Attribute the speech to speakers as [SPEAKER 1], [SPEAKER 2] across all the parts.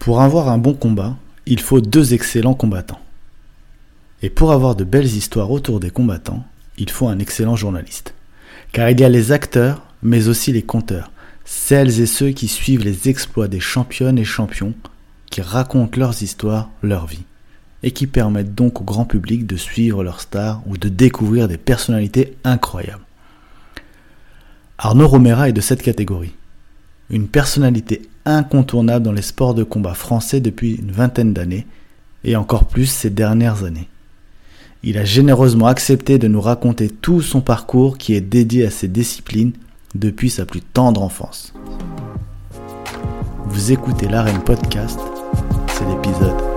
[SPEAKER 1] Pour avoir un bon combat, il faut deux excellents combattants. Et pour avoir de belles histoires autour des combattants, il faut un excellent journaliste. Car il y a les acteurs, mais aussi les conteurs, celles et ceux qui suivent les exploits des championnes et champions, qui racontent leurs histoires, leur vie, et qui permettent donc au grand public de suivre leurs stars ou de découvrir des personnalités incroyables. Arnaud Romera est de cette catégorie. Une personnalité incontournable dans les sports de combat français depuis une vingtaine d'années, et encore plus ces dernières années. Il a généreusement accepté de nous raconter tout son parcours qui est dédié à ces disciplines depuis sa plus tendre enfance. Vous écoutez l'Arène Podcast, c'est l'épisode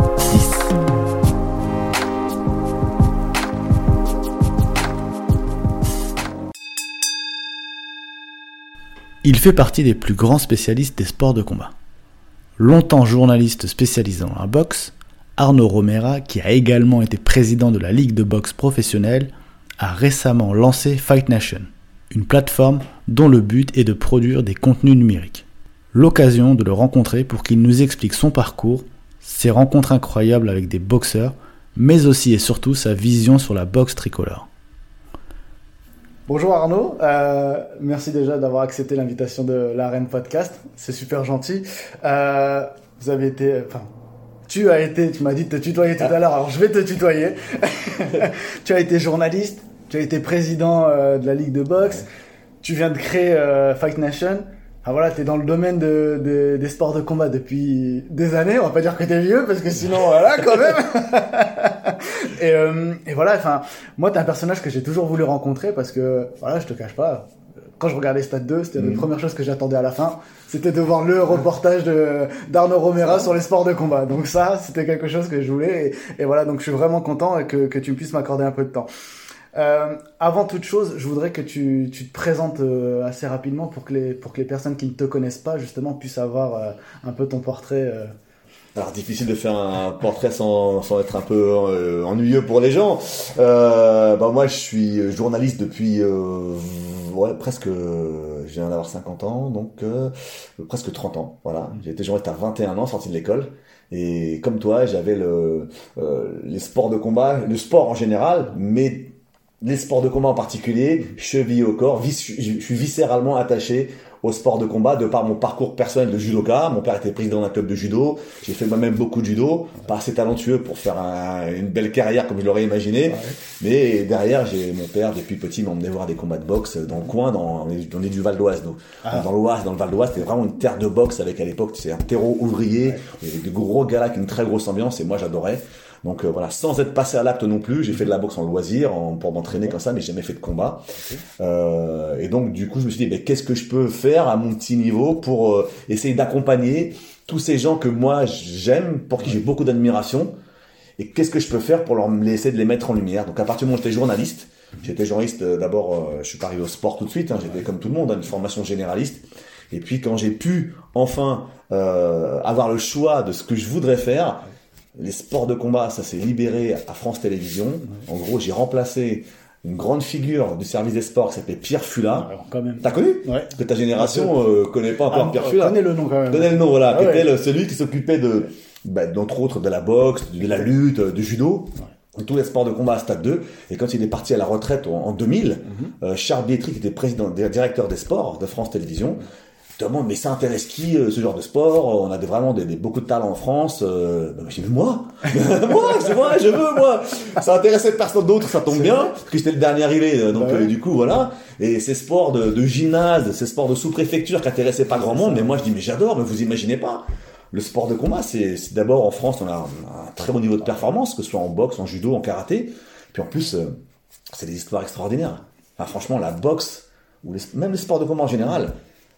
[SPEAKER 1] Il fait partie des plus grands spécialistes des sports de combat. Longtemps journaliste spécialisé dans la boxe, Arnaud Romera, qui a également été président de la Ligue de boxe professionnelle, a récemment lancé Fight Nation, une plateforme dont le but est de produire des contenus numériques. L'occasion de le rencontrer pour qu'il nous explique son parcours, ses rencontres incroyables avec des boxeurs, mais aussi et surtout sa vision sur la boxe tricolore. Bonjour Arnaud, euh, merci déjà d'avoir accepté l'invitation de l'Arène Podcast, c'est super gentil. Euh, vous avez été, enfin, tu as été, tu m'as dit de te tutoyer tout à l'heure, alors je vais te tutoyer. tu as été journaliste, tu as été président euh, de la Ligue de boxe, tu viens de créer euh, Fight Nation. Ah voilà, tu es dans le domaine de, des sports de combat depuis des années. On va pas dire que tu es vieux parce que sinon, voilà, quand même. et, euh, et voilà, enfin, moi, tu es un personnage que j'ai toujours voulu rencontrer parce que, voilà, je te cache pas, quand je regardais Stade 2, c'était la mhm. première chose que j'attendais à la fin. C'était de voir le reportage de d'Arnaud Romera sur les sports de combat. Donc ça, c'était quelque chose que je voulais. Et, voilà, donc je suis vraiment content que, que tu puisses m'accorder un peu de temps. Euh, avant toute chose, je voudrais que tu, tu te présentes euh, assez rapidement pour que, les, pour que les personnes qui ne te connaissent pas, justement, puissent avoir euh, un peu ton portrait. Euh.
[SPEAKER 2] Alors difficile de faire un portrait sans, sans être un peu ennuyeux pour les gens. bah moi je suis journaliste depuis ouais, presque, je viens d'avoir 50 ans, donc euh, presque 30 ans. Voilà, j'ai été journaliste à 21 ans, sorti de l'école. Et comme toi, j'avais le, euh, les sports de combat, le sport en général, mais les sports de combat en particulier, cheville au corps, je suis viscéralement attaché au sport de combat de par mon parcours personnel de judoka. Mon père était président d'un club de judo. J'ai fait moi-même beaucoup de judo. Pas assez talentueux pour faire une belle carrière comme je l'aurais imaginé. Mais derrière, j'ai mon père depuis petit m'emmenait voir des combats de boxe dans le coin. Dans, on est, du Val d'Oise, nous. Ah. Dans l'Oise, dans le Val d'Oise, c'était vraiment une terre de boxe avec à l'époque, c'est un terreau ouvrier. Il y avait des gros gars avec une très grosse ambiance et moi j'adorais. Donc euh, voilà, sans être passé à l'acte non plus, j'ai fait de la boxe en loisir en, pour m'entraîner comme ça, mais j'ai jamais fait de combat. Euh, et donc du coup, je me suis dit, mais qu'est-ce que je peux faire à mon petit niveau pour euh, essayer d'accompagner tous ces gens que moi j'aime, pour qui j'ai beaucoup d'admiration, et qu'est-ce que je peux faire pour leur laisser de les mettre en lumière? Donc à partir du moment où j'étais journaliste, j'étais journaliste d'abord, je suis pas arrivé au sport tout de suite, hein, j'étais comme tout le monde, hein, une formation généraliste. Et puis quand j'ai pu enfin avoir le choix de ce que je voudrais faire, les sports de combat, ça s'est libéré à France Télévisions. En gros, j'ai remplacé une grande figure du service des sports qui s'appelait Pierre Fula. T'as connu
[SPEAKER 1] Ouais.
[SPEAKER 2] Que ta génération euh, connaît pas encore ah, Pierre Fula.
[SPEAKER 1] Connais le nom quand même.
[SPEAKER 2] Connais le nom, voilà. Ah, était celui qui s'occupait de, bah, d'entre autres, de la boxe, de la lutte, du judo. Ouais. Tous les sports de combat à Stade 2. Et quand il est parti à la retraite en, 2000, mhm. euh, Charles Bietri, qui était président, directeur des sports de France Télévisions, demande mais ça intéresse qui euh, ce genre de sport? On a vraiment des, beaucoup de talents en France. Euh, j'ai moi, moi, c'est moi, je veux moi. Ça intéressait personne d'autre, ça tombe bien parce que j'étais le dernier arrivé, euh, donc bah euh, du coup voilà. Et ces sports de, de gymnase, ces sports de sous-préfecture qui intéressaient pas grand monde, mais moi je dis mais j'adore, mais vous imaginez pas. Le sport de combat, c'est d'abord en France, on a un, très bon niveau de performance, que ce soit en boxe, en judo, en karaté. Puis en plus, c'est des histoires extraordinaires. Enfin, franchement, la boxe ou même les sports de combat en général,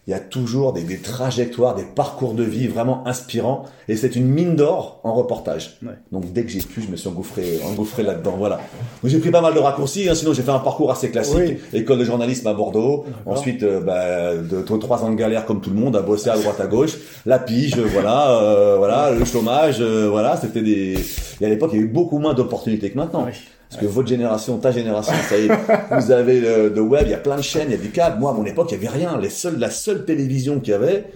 [SPEAKER 2] il y a toujours des, des, trajectoires, des parcours de vie vraiment inspirants. Et c'est une mine d'or en reportage. Donc dès que j'ai pu, je me suis engouffré, engouffré là-dedans. Voilà. Donc j'ai pris pas mal de raccourcis. Hein, sinon j'ai fait un parcours assez classique. École de journalisme à Bordeaux. Ensuite, euh, bah, de, trois ans de galère comme tout le monde, à bosser à droite à gauche. La pige, voilà, euh, voilà, le chômage, euh, voilà. C'était des. Et à l'époque, il y a eu beaucoup moins d'opportunités que maintenant. Parce que votre génération, ta génération, ça y est, vous avez le, web, il y a plein de chaînes, il y a des câbles. Moi, à mon époque, il y avait rien. Les seuls, la seule télévision qu'il y avait,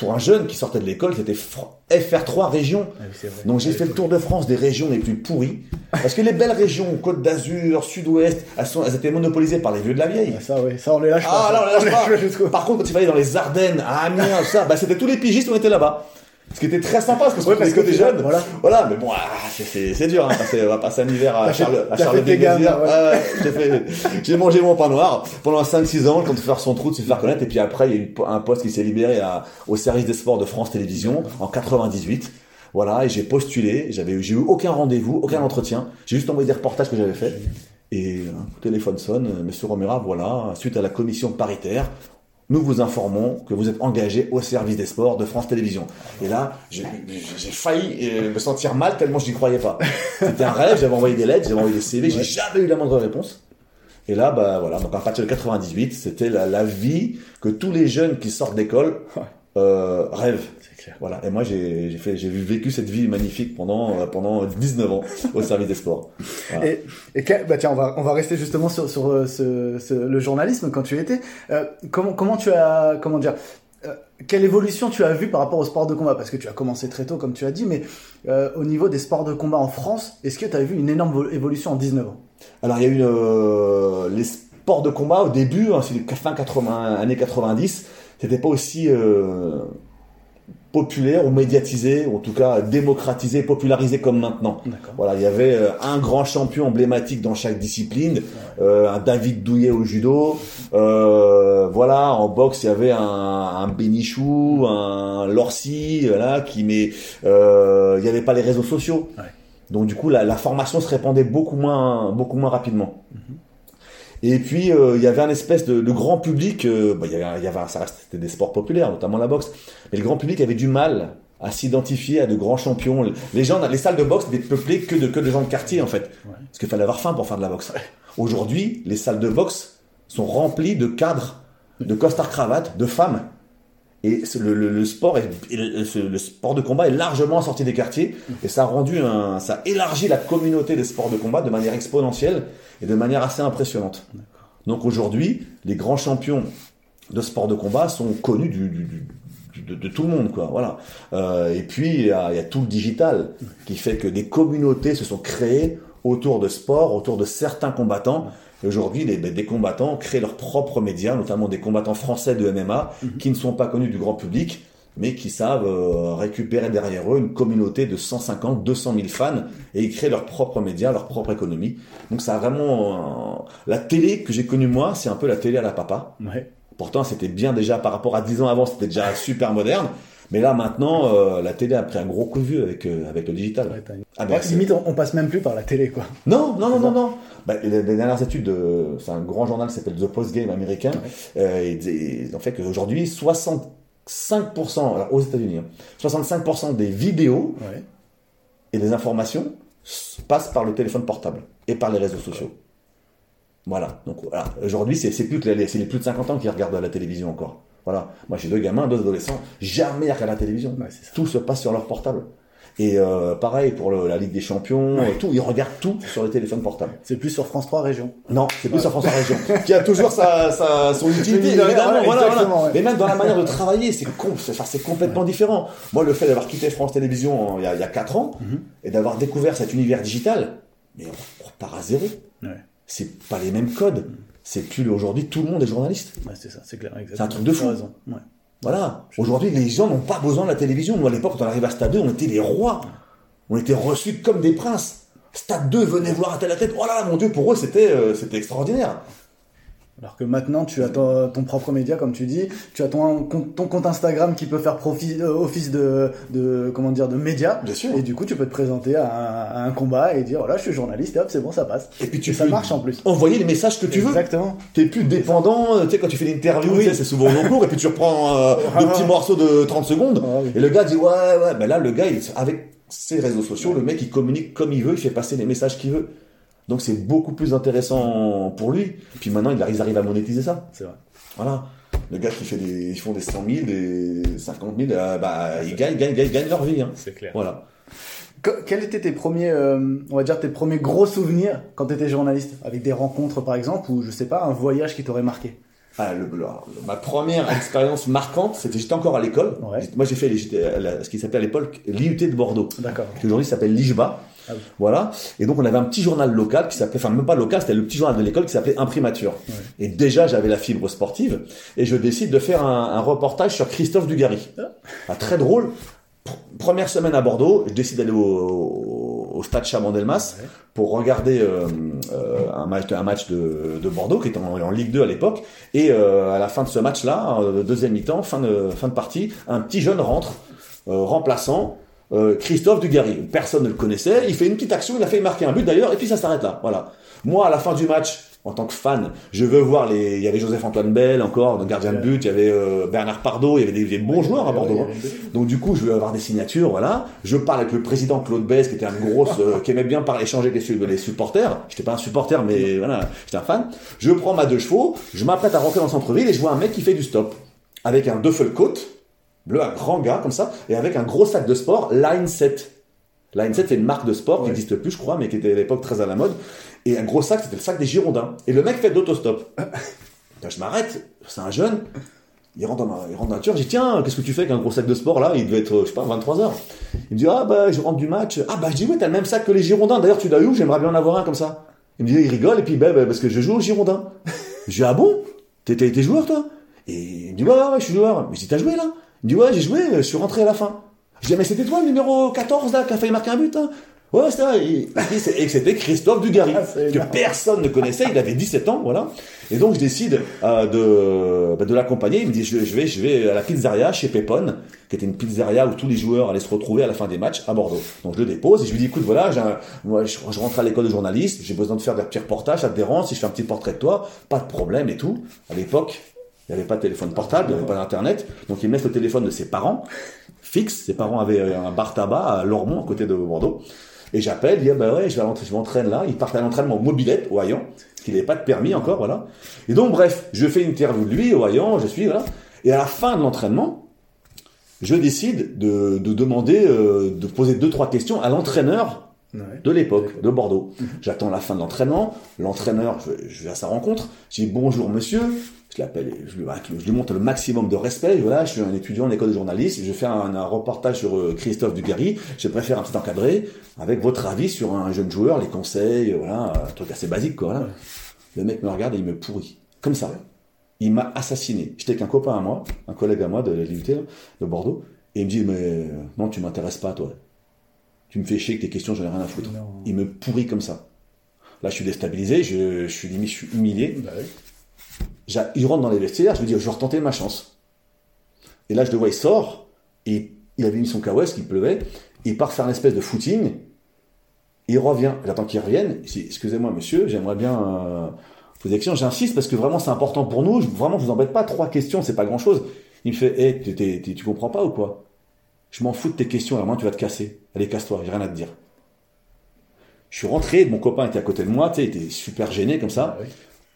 [SPEAKER 2] pour un jeune qui sortait de l'école, c'était fr- FR3 région.
[SPEAKER 1] Ah oui.
[SPEAKER 2] Donc j'ai fait le tour de France des régions les plus pourries. Parce que les belles régions, Côte d'Azur, Sud-Ouest, elles, étaient monopolisées par les vieux de la vieille.
[SPEAKER 1] Ah, ça, oui, ça, on les lâche pas.
[SPEAKER 2] Ah là, on les lâche pas.
[SPEAKER 1] jusqu'au-
[SPEAKER 2] Par contre, quand il fallait dans les Ardennes, à Amiens, ça, bah, c'était tous les pigistes, on était là-bas. Ce qui était très sympa, parce que
[SPEAKER 1] Ouais, parce
[SPEAKER 2] que
[SPEAKER 1] c'est-
[SPEAKER 2] jeunes.
[SPEAKER 1] voilà.
[SPEAKER 2] Voilà, mais bon, ah, c'est- dur, hein, passer- on va passer un hiver à Charles, à
[SPEAKER 1] t'as
[SPEAKER 2] Charles
[SPEAKER 1] fait tes gammes,
[SPEAKER 2] Béguésir.
[SPEAKER 1] ouais.
[SPEAKER 2] Ah j'ai mangé mon pain noir pendant 5-6 ans, quand de faire son trou, de se faire connaître, et puis après, il y a eu un poste qui s'est libéré à- au service des sports de France Télévisions en 98. Voilà, et j'ai postulé, j'avais, j'ai eu aucun rendez-vous, aucun entretien, j'ai juste envoyé des reportages que j'avais fait. Et coup de téléphone sonne, euh, Monsieur Romera, voilà, suite à la commission paritaire, nous vous informons que vous êtes engagé au service des sports de France Télévisions. Et là, j'ai failli euh, me sentir mal tellement je n'y croyais pas. C'était un rêve, j'avais envoyé des lettres, j'avais envoyé des CV, j'ai jamais eu la moindre réponse. Et là, bah voilà, donc à partir de 98, c'était la, la vie que tous les jeunes qui sortent d'école. Euh,
[SPEAKER 1] clair.
[SPEAKER 2] Voilà. Et moi, j'ai fait, vécu cette vie magnifique pendant euh, pendant 19 ans au service des sports. Voilà.
[SPEAKER 1] Et, et bah tiens, on va, on va rester justement sur, sur euh, ce, ce- le journalisme quand tu étais. Euh, comment, comment tu as, comment dire, quelle évolution tu as vu par rapport au sport de combat? Parce que tu as commencé très tôt, comme tu as dit, mais au niveau des sports de combat en France, est-ce que tu as vu une énorme vo- évolution en 19 ans?
[SPEAKER 2] Alors il y a eu les sports de combat au début, hein, c'est fin 80, années 90, c'était pas aussi euh, populaire ou médiatisé, ou en tout cas démocratisé, popularisé comme maintenant. Voilà, il y avait euh, un grand champion emblématique dans chaque discipline, euh, un David Douillet au judo, euh, voilà, en boxe il y avait un, un Bénichou, un Lorcy, voilà, qui mais il n'y avait pas les réseaux sociaux,
[SPEAKER 1] Ouais.
[SPEAKER 2] donc du coup la, la formation se répandait beaucoup moins, beaucoup moins rapidement. Et puis euh, il y avait un espèce de, de grand public, euh, bah, il y avait, y avait, ça restait des sports populaires, notamment la boxe, mais le grand public avait du mal à s'identifier à de grands champions. Les gens, les salles de boxe n'étaient peuplées que de que de gens de quartier en fait,
[SPEAKER 1] Ouais.
[SPEAKER 2] parce qu'il fallait avoir faim pour faire de la boxe. Aujourd'hui, les salles de boxe sont remplies de cadres, de costards cravates, de femmes. Et le, le- le sport est, le, sport de combat est largement sorti des quartiers et ça a rendu un, ça a élargi la communauté des sports de combat de manière exponentielle et de manière assez impressionnante. Donc aujourd'hui, les grands champions de sport de combat sont connus du, du- du- du- de, de tout le monde, quoi. Voilà. Euh, et puis il y, y a tout le digital qui fait que des communautés se sont créées autour de sport, autour de certains combattants. Et aujourd'hui, les- des combattants créent leurs propres médias, notamment des combattants français de MMA qui ne sont pas connus du grand public, mais qui savent euh, récupérer derrière eux une communauté de 150, 200 000 fans et ils créent leurs propres médias, leur propre économie. Donc ça a vraiment euh, la télé que j'ai connue moi, c'est un peu la télé à la papa.
[SPEAKER 1] Ouais.
[SPEAKER 2] Pourtant, c'était bien déjà par rapport à 10 ans avant, c'était déjà super moderne. Mais là, maintenant, euh, la télé a pris un gros coup de vieux avec, euh, avec le digital.
[SPEAKER 1] Ouais,
[SPEAKER 2] Ah
[SPEAKER 1] Ouais, limite, on, on passe même plus par la télé, quoi.
[SPEAKER 2] non, non, non, non, non. Bah, les, les dernières études, de- c'est un grand journal qui s'appelle The Post Game américain. Euh, et ils ont fait qu'aujourd'hui, 65%, alors aux États-Unis, hein, 65% des vidéos
[SPEAKER 1] Ouais.
[SPEAKER 2] et des informations passent par le téléphone portable et par les réseaux sociaux. Voilà. Donc voilà. Aujourd'hui, c'est plus que les, c'est les plus de 50 ans qui regardent la télévision encore. Voilà. Moi, j'ai deux gamins, deux adolescents, jamais ils regardent la télévision.
[SPEAKER 1] Ouais.
[SPEAKER 2] Tout se passe sur leur portable. Et euh, pareil pour le- la Ligue des Champions,
[SPEAKER 1] Ouais.
[SPEAKER 2] euh, tout, ils regardent tout sur le téléphone portable.
[SPEAKER 1] C'est plus sur France 3 Région.
[SPEAKER 2] Non, c'est plus sur France Région, qui a toujours sa, sa son utilité, évidemment.
[SPEAKER 1] ouais,
[SPEAKER 2] voilà,
[SPEAKER 1] exactement,
[SPEAKER 2] voilà.
[SPEAKER 1] ouais.
[SPEAKER 2] Mais même dans la manière de travailler, c'est com- complètement différent. Moi, le fait d'avoir quitté France Télévisions en- il y a, il y a 4 ans
[SPEAKER 1] Mhm.
[SPEAKER 2] et d'avoir découvert cet univers digital, mais on, repart à zéro. C'est pas les mêmes codes. C'est plus aujourd'hui tout le monde est journaliste.
[SPEAKER 1] Ouais, c'est ça, c'est clair.
[SPEAKER 2] C'est un truc de fou.
[SPEAKER 1] T'as raison. Ouais.
[SPEAKER 2] Voilà. Aujourd'hui, les gens n'ont pas besoin de la télévision. Nous, à l'époque, quand on arrivait à Stade 2, on était les rois. On était reçus comme des princes. Stade 2, venez voir à telle à tête. Oh là là, mon Dieu, pour eux, c'était euh, c'était extraordinaire.
[SPEAKER 1] Alors que maintenant, tu as ton, ton propre média, comme tu dis, tu as ton, compte- ton compte Instagram qui peut faire profit, euh, office de, de, comment dire, de média.
[SPEAKER 2] Bien sûr.
[SPEAKER 1] Et du coup, tu peux te présenter à un, à un combat et dire, voilà, je suis journaliste, et hop, c'est bon, ça passe.
[SPEAKER 2] Et puis tu
[SPEAKER 1] Et ça marche en plus.
[SPEAKER 2] envoyer les messages que tu veux.
[SPEAKER 1] Exactement.
[SPEAKER 2] T'es plus dépendant, euh, tu sais, quand tu fais l'interview,
[SPEAKER 1] Oui.
[SPEAKER 2] c'est souvent long cours, et puis tu reprends euh,
[SPEAKER 1] Ah.
[SPEAKER 2] le petit morceau de 30 secondes,
[SPEAKER 1] Ah oui.
[SPEAKER 2] et le gars dit, ouais, ouais, ben là, le gars, il, avec ses réseaux sociaux, le mec, il communique comme il veut, il fait passer les messages qu'il veut. Donc c'est beaucoup plus intéressant pour lui. Puis maintenant, il arrive, ils arrivent à monétiser ça.
[SPEAKER 1] C'est vrai.
[SPEAKER 2] Voilà. Le gars qui fait des, ils font des 100 000, des 50 000, euh, bah, ils gagnent, gagnent, gagnent, gagnent leur vie, hein.
[SPEAKER 1] C'est clair.
[SPEAKER 2] Voilà.
[SPEAKER 1] Que- Quels étaient tes premiers, euh, on va dire, tes premiers gros souvenirs quand tu étais journaliste? Avec des rencontres, par exemple, ou je sais pas, un voyage qui t'aurait marqué?
[SPEAKER 2] Ah, le- le- ma première expérience marquante, c'était j'étais encore à l'école.
[SPEAKER 1] Ouais.
[SPEAKER 2] Moi, j'ai fait les- j'étais à la- ce qui s'appelait à l'époque l'IUT de Bordeaux,
[SPEAKER 1] D'accord.
[SPEAKER 2] qui aujourd'hui s'appelle l'IJBA.
[SPEAKER 1] Ah oui.
[SPEAKER 2] Voilà. Et donc, on avait un petit journal local qui s'appelait, enfin, même pas local, c'était le petit journal de l'école qui s'appelait Imprimature.
[SPEAKER 1] Ouais.
[SPEAKER 2] Et déjà, j'avais la fibre sportive. Et je décide de faire un, un reportage sur Christophe Dugarry. Ah, très drôle. Pr- Première semaine à Bordeaux, je décide d'aller au, au, au stade Chabandelmas
[SPEAKER 1] Ouais.
[SPEAKER 2] pour regarder euh, euh, un match, un match de, de Bordeaux qui était en, en Ligue 2 à l'époque. Et euh, à la fin de ce match-là, deuxième mi-temps, fin de, fin de partie, un petit jeune rentre, remplaçant euh, Christophe Dugarry. Personne ne le connaissait. Il fait une petite action, il a fait marquer un but d'ailleurs, et puis ça s'arrête là. Voilà. Moi, à la fin du match, en tant que fan, je veux voir les. Il y avait Joseph-Antoine Bell encore, le gardien de but. Il y avait euh, Bernard Pardo. Il y avait des, des bons joueurs à Bordeaux. hein. Donc du coup, je veux avoir des signatures, voilà. Je parle avec le président Claude Bess, qui était un gros, euh, qui aimait bien parler, échanger avec les, les supporters. J'étais pas un supporter, mais voilà, j'étais un fan. Je prends ma deux chevaux, je m'apprête à rentrer dans le centre-ville et je vois un mec qui fait du stop. Avec un Duffelcoat, bleu, un grand gars comme ça, et avec un gros sac de sport, Line 7. Line 7, c'est une marque de sport qui n'existe plus, je crois, mais qui était à l'époque très à la mode. Et un gros sac, c'était le sac des Girondins. Et le mec fait. Là, je m'arrête, c'est un jeune. Il rentre dans ma, il rentre dans la voiture, je dis tiens, qu'est-ce que tu fais avec un gros sac de sport là? Il devait être, je sais pas, 23 heures. Il me dit ah bah je rentre du match. Ah bah je dis ouais, t'as le même sac que les Girondins. D'ailleurs tu l'as eu, j'aimerais bien en avoir un comme ça. Il me dit il rigole et puis bah, bah, parce que je joue aux Girondins. Je dis ah bon? T'es joueur toi? Et il me dit ouais, ouais ouais je suis joueur. Mais je dis t'as joué là? Il me dit ouais j'ai joué, je suis rentré à la fin. Je dis mais c'était toi le numéro 14 là qui a failli marquer un but hein? Ouais, c'était vrai. Et c'était Christophe Dugarry,
[SPEAKER 1] Ah,
[SPEAKER 2] que
[SPEAKER 1] énorme.
[SPEAKER 2] personne ne connaissait. Il avait 17 ans, voilà. Et donc, je décide euh, de, bah, de l'accompagner. Il me dit, je, je vais, je vais à la pizzeria chez Pépone, qui était une pizzeria où tous les joueurs allaient se retrouver à la fin des matchs à Bordeaux. Donc, je le dépose et je lui dis, écoute, voilà, un- moi, je, je rentre à l'école de journaliste, j'ai besoin de faire des petits reportages, ça te dérange si je fais un petit portrait de toi, pas de problème et tout. À l'époque, il n'y avait pas de téléphone portable, il n'y avait pas d'internet. Donc, il laisse le téléphone de ses parents, fixe. Ses parents avaient un bar tabac à Lormont, à côté de Bordeaux. Et j'appelle, il dit, bah ouais, je vais m'entraîne là. Il part à l'entraînement au mobilette, au Hayan, parce qu'il n'avait pas de permis encore, voilà. Et donc, bref, je fais une interview de lui au Hayan, je suis, voilà. Et à la fin de l'entraînement, je décide de, de demander, euh, de poser deux, trois questions à l'entraîneur
[SPEAKER 1] Ouais.
[SPEAKER 2] de l'époque, de Bordeaux. J'attends la fin de l'entraînement. L'entraîneur, je vais à sa rencontre. Je dis bonjour monsieur. Je lui, je lui montre le maximum de respect. Voilà, je suis un étudiant en école de journalisme. Je fais un, un reportage sur euh, Christophe Dugarry. Je préfère un petit encadré avec votre avis sur un jeune joueur, les conseils, voilà, un truc assez basique quoi. voilà. Le mec me regarde et il me pourrit. Comme ça. Il m'a assassiné. J'étais avec un copain à moi, un collègue à moi de l'IUT de Bordeaux. Et il me dit, mais euh, non, tu m'intéresses pas, toi. Tu me fais chier avec tes questions, j'en ai rien à foutre.
[SPEAKER 1] Non.
[SPEAKER 2] Il me pourrit comme ça. Là, je suis déstabilisé, je, je suis limite, je suis humilié.
[SPEAKER 1] Bah oui.
[SPEAKER 2] Il rentre dans les vestiaires, je lui dis, je vais retenter ma chance. Et là, je le vois, il sort, et il avait mis son kawaii, qu'il pleuvait, il part faire une espèce de footing, il revient, j'attends qu'il revienne, dis, excusez-moi monsieur, j'aimerais bien euh, questions, j'insiste parce que vraiment c'est important pour nous, vraiment vous embête pas, trois questions, c'est pas grand-chose. Il me fait, hé, t'es- tu comprends pas ou quoi? Je m'en fous de tes questions, à moins tu vas te casser. Allez, casse-toi, j'ai rien à te dire. Je suis rentré, mon copain était à côté de moi, tu il était super gêné comme ça.
[SPEAKER 1] Ah.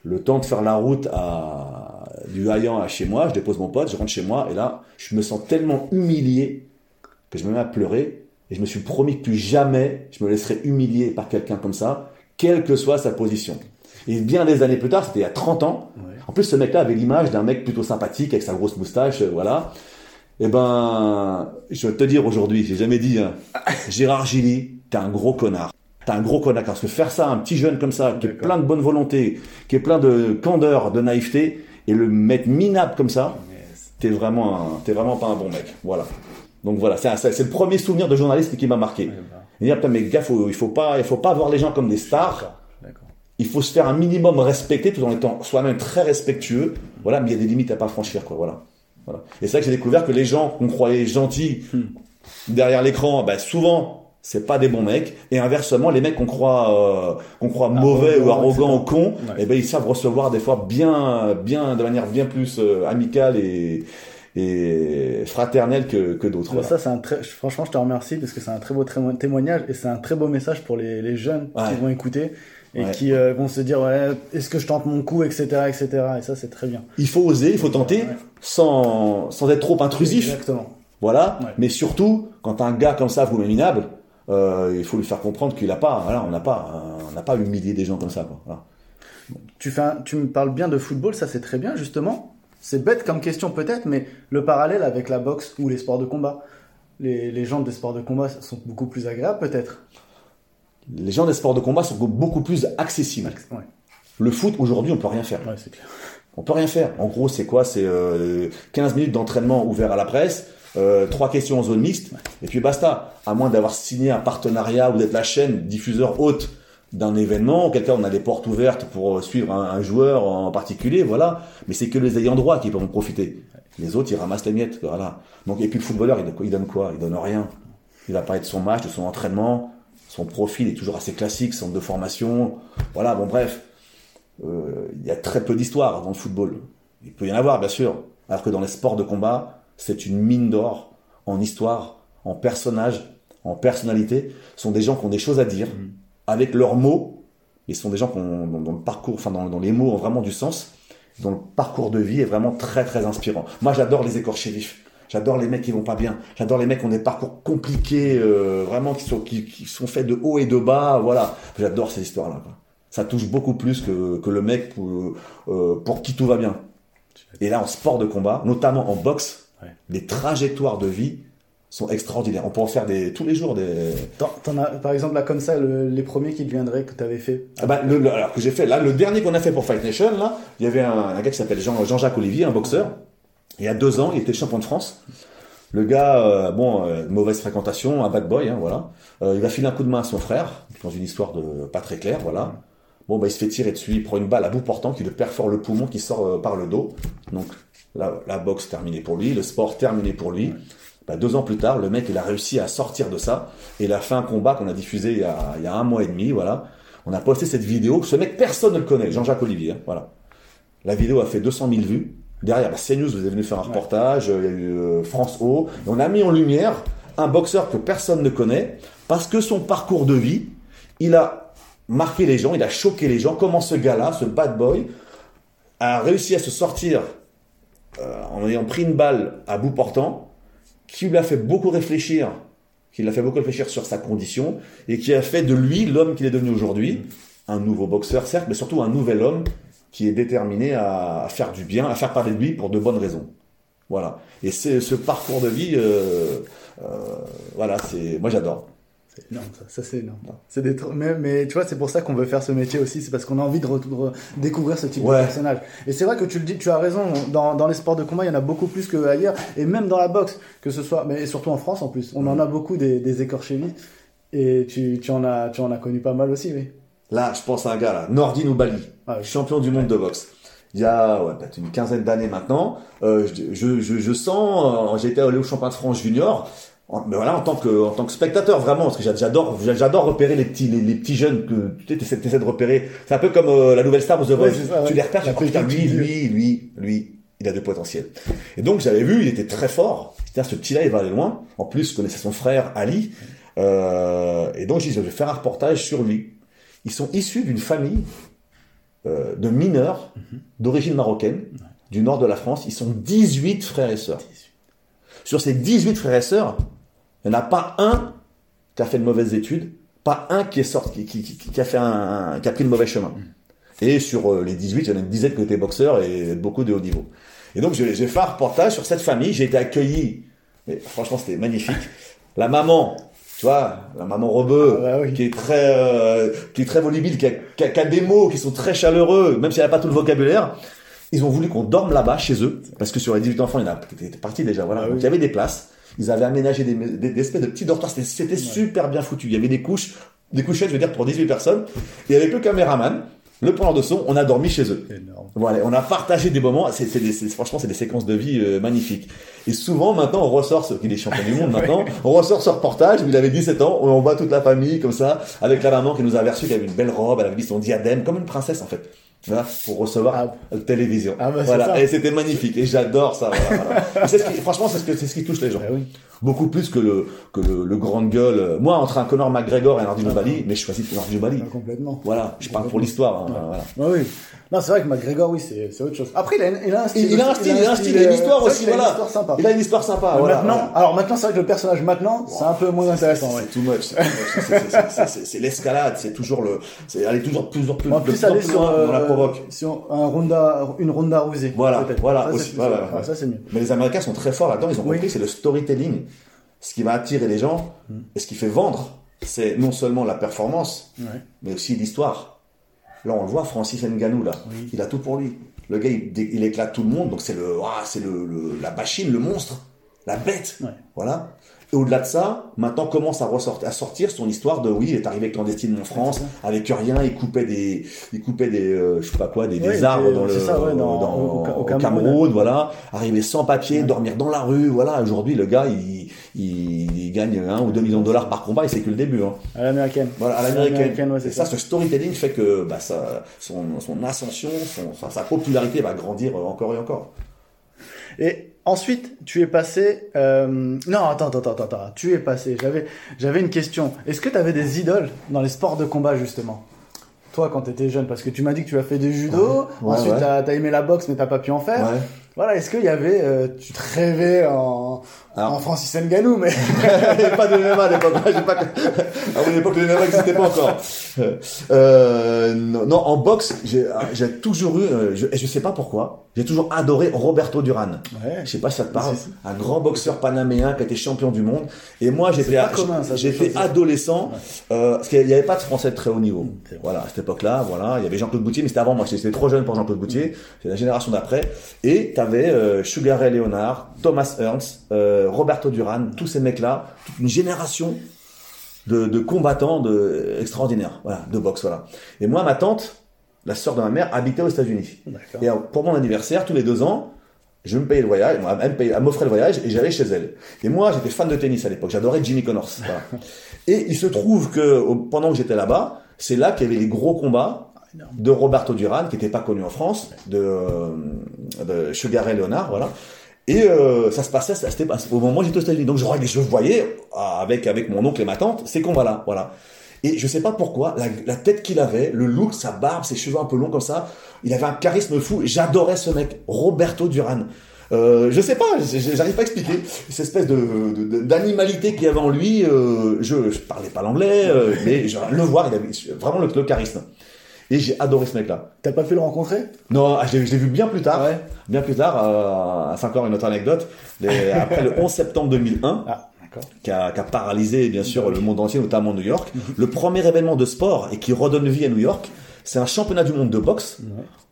[SPEAKER 2] Le temps de faire la route à, du Hayan à chez moi, je dépose mon pote, je rentre chez moi, et là, je me sens tellement humilié que je me mets à pleurer, et je me suis promis que plus jamais je me laisserai humilier par quelqu'un comme ça, quelle que soit sa position. Et bien des années plus tard, c'était il y a 30 ans,
[SPEAKER 1] Ouais.
[SPEAKER 2] en plus ce mec-là avait l'image d'un mec plutôt sympathique, avec sa grosse moustache, euh, voilà. Eh ben, je vais te dire aujourd'hui, j'ai jamais dit, hein, Gérard Gilly, t'es un gros connard. T'es un gros connard, parce que faire ça un petit jeune comme ça, qui est plein de bonne volonté, qui est plein de candeur, de naïveté, et le mettre minable comme ça,
[SPEAKER 1] Yes.
[SPEAKER 2] t'es vraiment, un- t'es vraiment pas un bon mec. Voilà. Donc voilà, c'est un- c'est c'est le premier souvenir de journaliste qui m'a marqué.
[SPEAKER 1] Bah,
[SPEAKER 2] Et dire, putain, mais gars, faut, il faut pas, il faut pas voir les gens comme des stars.
[SPEAKER 1] D'accord.
[SPEAKER 2] Il faut se faire un minimum respecter tout en étant soi-même très respectueux. Voilà, mais il y a des limites à pas franchir, quoi. Voilà. voilà. Et c'est là que j'ai découvert que les gens qu'on croyait gentils
[SPEAKER 1] Hmm.
[SPEAKER 2] derrière l'écran, bah, souvent, c'est pas des bons mecs. Et inversement, les mecs qu'on croit, euh, qu'on croit mauvais ou
[SPEAKER 1] Arrogants,
[SPEAKER 2] ou cons,
[SPEAKER 1] Ouais.
[SPEAKER 2] eh ben, ils savent recevoir des fois bien, bien, de manière bien plus euh, amicale et, et fraternelle que, que d'autres. Voilà.
[SPEAKER 1] Ça, c'est un très, franchement, je te remercie parce que c'est un très beau témo- témoignage et c'est un très beau message pour les, les jeunes
[SPEAKER 2] Ouais.
[SPEAKER 1] qui vont écouter et
[SPEAKER 2] Ouais.
[SPEAKER 1] qui euh, vont se dire, ouais, est-ce que je tente mon coup, etc., etc. Et ça, c'est très bien.
[SPEAKER 2] Il faut oser, il faut tenter,
[SPEAKER 1] Ouais.
[SPEAKER 2] sans, sans être trop intrusif.
[SPEAKER 1] Exactement.
[SPEAKER 2] Voilà. Mais surtout, quand un gars comme ça vous met minable, euh, il faut lui faire comprendre qu'il a pas, voilà, on n'a pas, euh, on n'a pas humilié des gens comme ça, quoi. Voilà.
[SPEAKER 1] Tu, fais un- tu me parles bien de football, ça c'est très bien justement. C'est bête comme question peut-être, mais le parallèle avec la boxe ou les sports de combat. Les, les gens des sports de combat sont beaucoup plus agréables peut-être.
[SPEAKER 2] Les gens des sports de combat sont beaucoup plus accessibles.
[SPEAKER 1] Ouais,
[SPEAKER 2] Le foot, aujourd'hui, on peut rien faire.
[SPEAKER 1] ouais clair.
[SPEAKER 2] On peut rien faire. En gros, c'est quoi? C'est euh, 15 minutes d'entraînement ouvert à la presse, euh, trois questions en zone mixte, et puis basta. À moins d'avoir signé un partenariat ou d'être la chaîne diffuseur haute d'un événement, cas on a des portes ouvertes pour euh, suivre un, joueur en particulier, voilà. Mais c'est que les ayants droit qui peuvent en profiter. Les autres, ils ramassent les miettes, voilà. Donc, et puis le footballeur, il, il donne quoi? Il donne rien. Il va parler de son match, de son entraînement, son profil est toujours assez classique, centre de formation, voilà. Bon, bref. Euh, il y a très peu d'histoire dans le football. Il peut y en avoir, bien sûr. Alors que dans les sports de combat, c'est une mine d'or en histoire, en personnage, en personnalité. Ce sont des gens qui ont des choses à dire avec leurs mots. Et ce sont des gens qui ont, dont, dont le parcours, enfin, dans, dans les mots ont vraiment du sens, dont le parcours de vie est vraiment très, très inspirant. Moi, j'adore les écorchés vifs. J'adore les mecs qui vont pas bien. J'adore les mecs qui ont des parcours compliqués, euh, vraiment qui sont, qui, qui sont faits de haut et de bas. Voilà. J'adore ces histoires-là. Ça touche beaucoup plus que, que le mec pour, euh, pour qui tout va bien. Et là, en sport de combat, notamment en boxe,
[SPEAKER 1] Ouais.
[SPEAKER 2] les trajectoires de vie sont extraordinaires. On peut en faire des, tous les jours des.
[SPEAKER 1] T'en- t'en as, par exemple, là, comme ça, le- les premiers qui te viendraient que tu avais fait?
[SPEAKER 2] Ah bah, le, le- alors que j'ai fait là, le dernier qu'on a fait pour Fight Nation, là, il y avait un, un gars qui s'appelle Jean, Jean-Jacques Olivier, un boxeur. Il y a deux ans, il était champion de France. Le gars, euh, bon, euh, mauvaise fréquentation, un bad boy, hein, voilà. Euh, il va filer un coup de main à son frère, dans une histoire de pas très claire, voilà. Bon, bah, il se fait tirer dessus, il prend une balle à bout portant qui le perfore le poumon qui sort par le dos. Donc, la, la boxe terminée pour lui, le sport terminé pour lui. Bah, deux ans plus tard, le mec, il a réussi à sortir de ça. Et il a fait un combat qu'on a diffusé il y a, il y a un mois et demi, voilà. On a posté cette vidéo. Ce mec, personne ne le connaît, Jean-Jacques Olivier, hein, voilà. La vidéo a fait 200 000 vues. Derrière, bah, CNews, vous êtes venu faire un reportage, euh, il y a eu euh, France O. Et on a mis en lumière un boxeur que personne ne connaît parce que son parcours de vie, il a marqué les gens, il a choqué les gens. Comment ce gars-là, ce bad boy, a réussi à se sortir euh, en ayant pris une balle à bout portant, qui lui a fait beaucoup réfléchir, qui l'a fait beaucoup réfléchir sur sa condition, et qui a fait de lui l'homme qu'il est devenu aujourd'hui, un nouveau boxeur certes, mais surtout un nouvel homme qui est déterminé à, à faire du bien, à faire parler de lui pour de bonnes raisons. Voilà. Et c'est ce parcours de vie, euh, euh, voilà, c'est, moi j'adore.
[SPEAKER 1] C'est énorme, ça, ça c'est énorme. C'est des mais, mais tu vois, c'est pour ça qu'on veut faire ce métier aussi, c'est parce qu'on a envie de re- découvrir ce type
[SPEAKER 2] Ouais.
[SPEAKER 1] de personnage. Et c'est vrai que tu le dis, tu as raison, dans, dans les sports de combat, il y en a beaucoup plus qu'ailleurs, et même dans la boxe, que ce soit, mais surtout en France en plus, on en a beaucoup des, des et tu, tu, en as, tu en as connu pas mal aussi, oui.
[SPEAKER 2] Là, je pense à un gars là, Nordine Oubali,
[SPEAKER 1] Ah oui.
[SPEAKER 2] champion du monde de boxe. Il y a ouais, peut-être une quinzaine d'années maintenant, euh, je, je, je, sens, euh, j'ai été allé au championnat de France junior, en, mais voilà, en tant que, en tant que spectateur vraiment, parce que j'a- j'adore, j'adore repérer les petits, les, les petits jeunes que tu essaies de repérer. C'est un peu comme euh, la nouvelle star of The Voice. Tu les repères, tu dis, putain, lui, lui, lui, lui, il a de potentiel. Et donc j'avais vu, il était très fort. C'est-à-dire ce petit-là, il va aller loin. En plus, je connaissais son frère Ali. Euh, et donc j'ai dit, je vais faire un reportage sur lui. Ils sont issus d'une famille euh, de mineurs d'origine marocaine, du nord de la France. Ils sont 18 frères et sœurs. Sur ces 18 frères et sœurs, il n'y en a pas un qui a fait de mauvaises études, pas un qui est sorti, qui, qui, qui- qui a fait un, un- qui a pris le mauvais chemin. Et sur euh, les 18, il y en a une dizaine qui étaient boxeurs et beaucoup de haut niveau. Et donc j'ai fait un reportage sur cette famille, j'ai été accueilli, mais franchement c'était magnifique. La maman, tu vois, la maman rebeu,
[SPEAKER 1] Ah bah oui.
[SPEAKER 2] qui est très, euh, qui est très volubile, qui a, qui a- qui a des mots qui sont très chaleureux, même si elle n'a pas tout le vocabulaire. Ils ont voulu qu'on dorme là-bas chez eux, parce que sur les 18 enfants, il y en a qui étaient partis déjà, voilà.
[SPEAKER 1] Ah
[SPEAKER 2] Donc il y avait des places. Ils avaient aménagé des, des, des espèces de petits dortoirs. C'était, super bien foutu. Il y avait des couches, des couchettes, je veux dire, pour 18 personnes. Et avec le caméraman, le preneur de son, on a dormi chez eux.
[SPEAKER 1] Énorme.
[SPEAKER 2] Voilà, on a partagé des moments. C'est, franchement, c'est des séquences de vie euh, magnifiques. Et souvent, maintenant, on ressort ce qu'il est champion du monde. Maintenant, on ressort ce reportage où il avait 17 ans. On voit toute la famille comme ça, avec la maman qui nous avait reçu, qui avait une belle robe, elle avait mis son diadème, comme une princesse en fait. Voilà, pour recevoir
[SPEAKER 1] Ah.
[SPEAKER 2] la télévision.
[SPEAKER 1] Ah bah, c'est
[SPEAKER 2] voilà,
[SPEAKER 1] ça.
[SPEAKER 2] et c'était magnifique. Et j'adore ça. Voilà, voilà. Et c'est ce qui- franchement, c'est ce, que, c'est ce qui touche les gens.
[SPEAKER 1] Bah oui.
[SPEAKER 2] Beaucoup plus que le que le, le grande gueule. Moi, entre un Conor McGregor et un Ardi Bali, mais je choisis Ardi Bali.
[SPEAKER 1] Ah, complètement.
[SPEAKER 2] Voilà, je parle pour l'histoire. hein, voilà.
[SPEAKER 1] Ouais, oui. Non, c'est vrai que McGregor, oui, c'est c'est autre chose. Après, il a, il a un style.
[SPEAKER 2] Il, il a un style, il a un style, il a une histoire
[SPEAKER 1] euh,
[SPEAKER 2] aussi, voilà.
[SPEAKER 1] a une histoire sympa.
[SPEAKER 2] Il a une histoire sympa, voilà.
[SPEAKER 1] maintenant,
[SPEAKER 2] voilà.
[SPEAKER 1] alors maintenant, c'est vrai que le personnage maintenant, c'est un peu moins intéressant, ouais.
[SPEAKER 2] C'est too much. c'est too much. C'est- l'escalade, c'est toujours le, c'est aller toujours toujours plus,
[SPEAKER 1] plus,
[SPEAKER 2] plus
[SPEAKER 1] aller
[SPEAKER 2] plus
[SPEAKER 1] sur,
[SPEAKER 2] on la
[SPEAKER 1] euh,
[SPEAKER 2] provoque.
[SPEAKER 1] sur un Ronda, une Ronda Rousey.
[SPEAKER 2] Voilà, voilà,
[SPEAKER 1] Ça,
[SPEAKER 2] aussi, ouais, ouais,
[SPEAKER 1] ah,
[SPEAKER 2] ouais.
[SPEAKER 1] Ça, c'est mieux.
[SPEAKER 2] Mais les Américains sont très forts là-dedans. Ils ont compris c'est le storytelling, ce qui va attirer les gens et ce qui fait vendre. C'est non seulement la performance,
[SPEAKER 1] Ouais.
[SPEAKER 2] mais aussi l'histoire. Là, on le voit, Francis Ngannou, là,
[SPEAKER 1] Oui.
[SPEAKER 2] il a tout pour lui. Le gars, il, éclate tout le monde, donc c'est le, ah, c'est le, le- la machine, le monstre, la bête.
[SPEAKER 1] Ouais.
[SPEAKER 2] Voilà. Et au-delà de ça, maintenant commence à, ressortir, à sortir son histoire de oui, il est arrivé clandestinement en France, avec rien, il coupait des, il coupait des, euh, je sais pas quoi, des, arbres dans le,
[SPEAKER 1] c'est ça, ouais, dans-
[SPEAKER 2] dans-
[SPEAKER 1] au- au
[SPEAKER 2] au
[SPEAKER 1] Cameroun.
[SPEAKER 2] Cameroun, voilà, arriver sans papier, dormir dans la rue, voilà. Aujourd'hui, le gars, il, il, il gagne un ou deux millions de dollars par combat et c'est que le début. Hein.
[SPEAKER 1] À l'américaine.
[SPEAKER 2] Voilà, à l'américaine.
[SPEAKER 1] ouais,
[SPEAKER 2] et ça,
[SPEAKER 1] ça.
[SPEAKER 2] ce storytelling fait que bah, ça, son, son ascension, son, sa, sa popularité va grandir encore et encore.
[SPEAKER 1] Et ensuite, tu es passé. euh, Non, attends, attends, attends, attends. Tu es passé. J'avais, j'avais une question. Est-ce que tu avais des idoles dans les sports de combat justement? Toi, quand tu étais jeune, parce que tu m'as dit que tu as fait du judo.
[SPEAKER 2] Ouais,
[SPEAKER 1] ensuite,
[SPEAKER 2] ouais.
[SPEAKER 1] tu as, aimé la boxe, mais t'as pas pu en faire. Voilà. Est-ce qu'il y avait, euh, tu te rêvais en,
[SPEAKER 2] Alors-
[SPEAKER 1] en Francis Ngannou, mais
[SPEAKER 2] Il n'y avait pas de MMA à l'époque. Pas... À mon époque, le MMA n'existait pas encore. Euh, non, non, en boxe, j'ai j'ai toujours eu, euh, je, et je sais pas pourquoi, j'ai toujours adoré Roberto Duran.
[SPEAKER 1] ouais.
[SPEAKER 2] Je sais pas si ça te parle. Un grand boxeur panaméen qui a été champion du monde. Et moi, j'étais, j'étais adolescent, euh, parce qu'il n'y avait pas de français de très haut niveau.
[SPEAKER 1] vrai.
[SPEAKER 2] Voilà, à cette époque-là, voilà, il y avait Jean-Claude Boutier, mais c'était avant moi. J'étais trop jeune pour Jean-Claude Boutier. C'est la génération d'après. Et t'avais euh, Sugar Ray Leonard, Thomas Ernst, euh, Roberto Duran, tous ces mecs-là, toute une génération de, de combattants de, extraordinaires, voilà, de boxe, voilà. Et moi, ma tante, la sœur de ma mère, habitait aux États-Unis. Et euh, pour mon anniversaire, tous les deux ans, je me payais le voyage, elle m'offrait le voyage et j'allais chez elle. Et moi, j'étais fan de tennis à l'époque, j'adorais Jimmy Connors. voilà. et il se trouve que pendant que j'étais là-bas, c'est là qu'il y avait les gros combats de Roberto Duran, qui n'était pas connu en France, de, euh, de Sugar Ray Leonard, voilà. Et euh, ça se passait, ça- c'était au moment où j'étais aux États-Unis. Donc je, je voyais ah, avec avec mon oncle et ma tante ces combats-là, voilà. Et je sais pas pourquoi, la, la tête qu'il avait, le look, sa barbe, ses cheveux un peu longs comme ça, il avait un charisme fou. J'adorais ce mec, Roberto Duran. Euh, je sais pas, j'arrive pas à expliquer cette espèce de d'animalité qu'il y avait en lui. Euh, je, je parlais pas l'anglais, euh, mais je, le voir, il avait vraiment le, le charisme. Et j'ai adoré ce mec-là.
[SPEAKER 1] T'as pas pu le rencontrer?
[SPEAKER 2] Non, ah, je l'ai je l'ai vu bien plus tard.
[SPEAKER 1] Ouais.
[SPEAKER 2] Bien plus tard, euh, c'est encore une autre anecdote. Les- après le 11 septembre 2001,
[SPEAKER 1] Ah,
[SPEAKER 2] qui a, qui a paralysé bien sûr le monde entier, notamment New York, le premier événement de sport et qui redonne vie à New York, c'est un championnat du monde de boxe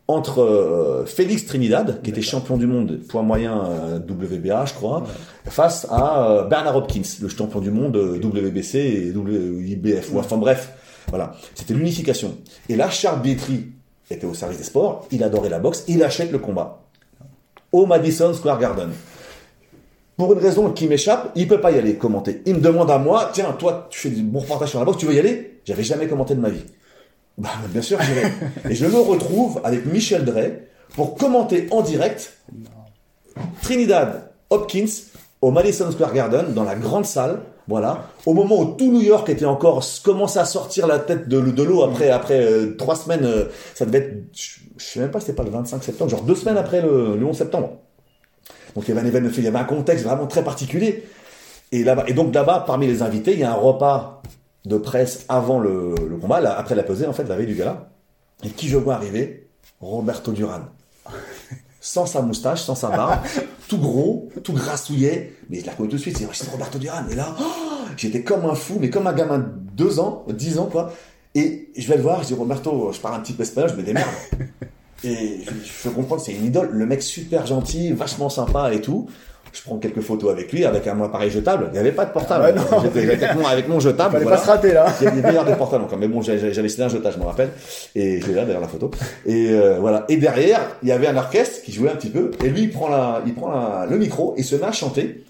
[SPEAKER 2] entre euh, Félix Trinidad, qui était champion du monde poids moyen euh, WBA, je crois, face à euh, Bernard Hopkins, le champion du monde WBC et WIBF. Enfin bref, voilà, c'était l'unification. Et là, Charles Bietri était au service des sports, il adorait la boxe, il achète le combat au Madison Square Garden. Pour une raison qui m'échappe, il peut pas y aller commenter. Il me demande à moi, tiens, toi, tu fais du bon reportage sur la boxe, tu veux y aller? J'avais jamais commenté de ma vie. Bah, bien sûr, j'irai. Et je me retrouve avec Michel Drey pour commenter en direct Trinidad Hopkins au Madison Square Garden, dans la grande salle, voilà, au moment où tout New York était encore commençait à sortir la tête de, de l'eau après après euh, trois semaines, euh, ça devait être, je je sais même pas, si c'était pas le 25 septembre, genre deux semaines après le, le 11 septembre. Donc il y avait un événement, il y avait un contexte vraiment très particulier. Et là-bas, et donc là-bas, parmi les invités, il y a un repas de presse avant le, le combat, là, après la pesée en fait, la veille du gala. Et qui je vois arriver? Roberto Duran. Sans sa moustache, sans sa barbe, tout gros, tout grassouillet. Mais je la connais tout de suite, c'est c'est Roberto Duran. Et là, oh, j'étais comme un fou, mais comme un gamin de 2 ans, 10 ans quoi. Et je vais le voir, je dis Roberto, je parle un petit peu espagnol, je me démerde. Et je, je comprends que c'est une idole, le mec super gentil, vachement sympa et tout. Je prends quelques photos avec lui, avec un appareil jetable. Il n'y avait pas de portable.
[SPEAKER 1] Ah ouais.
[SPEAKER 2] J'étais avec mon, avec mon jetable.
[SPEAKER 1] Fallait
[SPEAKER 2] voilà.
[SPEAKER 1] pas se rater là.
[SPEAKER 2] Il y avait meilleur des portables encore, mais bon, j'avais signé un jetage, je me rappelle, et je l'ai là derrière la photo. Et euh, voilà. Et derrière, il y avait un orchestre qui jouait un petit peu, et lui, il prend la, il prend la- le micro et se met à chanter.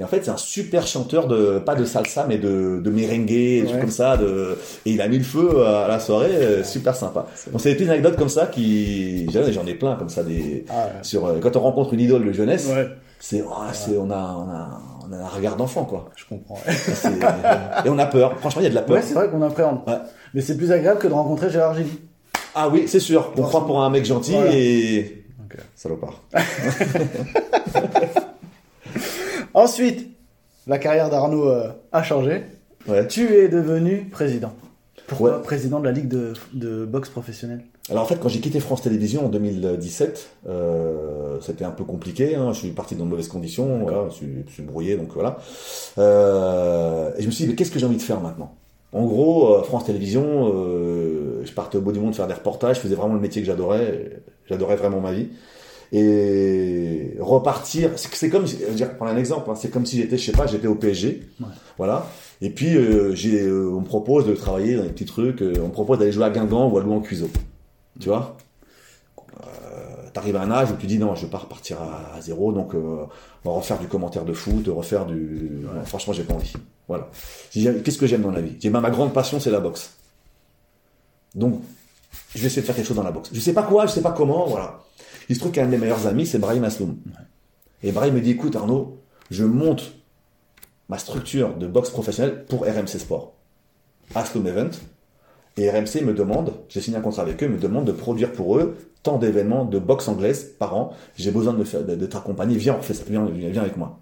[SPEAKER 2] Et en fait, c'est un super chanteur de, pas de salsa, mais de, de merengue,
[SPEAKER 1] Ouais.
[SPEAKER 2] comme ça. De, et il a mis le feu à la soirée, euh, super sympa. Donc c'était une anecdote comme ça qui, j'en ai- j'en ai plein comme ça des,
[SPEAKER 1] Ah,
[SPEAKER 2] sur euh, quand on rencontre une idole de jeunesse,
[SPEAKER 1] ouais.
[SPEAKER 2] C'est, oh, c'est, on a, on a, on a un regard d'enfant, quoi.
[SPEAKER 1] Je comprends.
[SPEAKER 2] C'est- Et on a peur. Franchement, il y a de la peur.
[SPEAKER 1] Ouais, c'est vrai qu'on appréhende.
[SPEAKER 2] Ouais.
[SPEAKER 1] Mais c'est plus agréable que de rencontrer Gérard Gilly.
[SPEAKER 2] Ah oui, c'est sûr. On croit pour un mec gentil
[SPEAKER 1] Voilà.
[SPEAKER 2] et salopard.
[SPEAKER 1] Ensuite, la carrière d'Arnaud euh, a changé. Tu es devenu président. Pourquoi
[SPEAKER 2] Ouais.
[SPEAKER 1] président de la ligue de, de boxe professionnelle
[SPEAKER 2] Alors en fait, quand j'ai quitté France Télévisions en 2017, euh, c'était un peu compliqué. hein. Je suis parti dans de mauvaises conditions, voilà, je, suis, je suis brouillé, donc voilà. Euh, et je me suis dit, mais qu'est-ce que j'ai envie de faire maintenant? En gros, euh, France Télévisions, euh, je partais au bout du monde faire des reportages, je faisais vraiment le métier que j'adorais, j'adorais vraiment ma vie. Et repartir, c'est c'est comme, je vais dire, prendre un exemple, hein, c'est comme si j'étais, je sais pas, j'étais au PSG,
[SPEAKER 1] Ouais.
[SPEAKER 2] voilà. Et puis euh, j'ai, euh, on me propose de travailler dans des petits trucs, euh, on me propose d'aller jouer à Guingamp ou à Louan-Cuiseau. Tu vois? T'arrives à un âge où tu dis non, je vais pas repartir à, zéro, donc euh, on va refaire du commentaire de foot, refaire du. Non, franchement, j'ai pas envie. Voilà. Qu'est-ce que j'aime dans la vie? J'ai ma ma grande passion, c'est la boxe. Donc, je vais essayer de faire quelque chose dans la boxe. Je sais pas quoi, je sais pas comment, voilà. Il se trouve qu'un de mes meilleurs amis, c'est Brahim Asloum. Et Brahim me dit, écoute Arnaud, je monte ma structure de boxe professionnelle pour RMC Sport. Asloum Event. Et RMC me demande, j'ai signé un contrat avec eux, me demande de produire pour eux tant d'événements de boxe anglaise par an. J'ai besoin de, faire, de, de t'accompagner, viens, on fait ça, viens, viens, avec moi.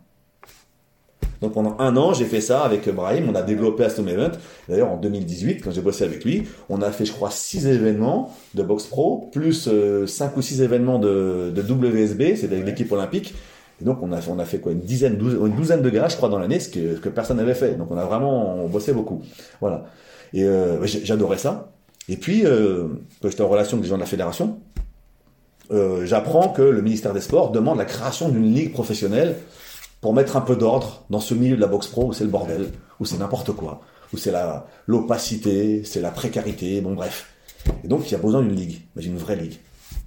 [SPEAKER 2] Donc pendant un an, j'ai fait ça avec Brahim, on a développé Aston Event. D'ailleurs, en 2018, quand j'ai bossé avec lui, on a fait, je crois, six événements de boxe pro, plus euh, cinq ou six événements de, de WSB, c'est avec l'équipe olympique. Et donc on a, fait- quoi, une dizaine, une douzaine de galas, je crois, dans l'année, ce que, personne n'avait fait. Donc on a vraiment, on bossait beaucoup. Voilà. Et euh, j'ai- j'adorais ça. Et puis, euh, quand j'étais en relation avec des gens de la fédération, euh, j'apprends que le ministère des Sports demande la création d'une ligue professionnelle pour mettre un peu d'ordre dans ce milieu de la boxe pro où c'est le bordel, où c'est n'importe quoi, où c'est la l'opacité, c'est la précarité, bon bref. Et donc il y a besoin d'une ligue, mais une vraie ligue.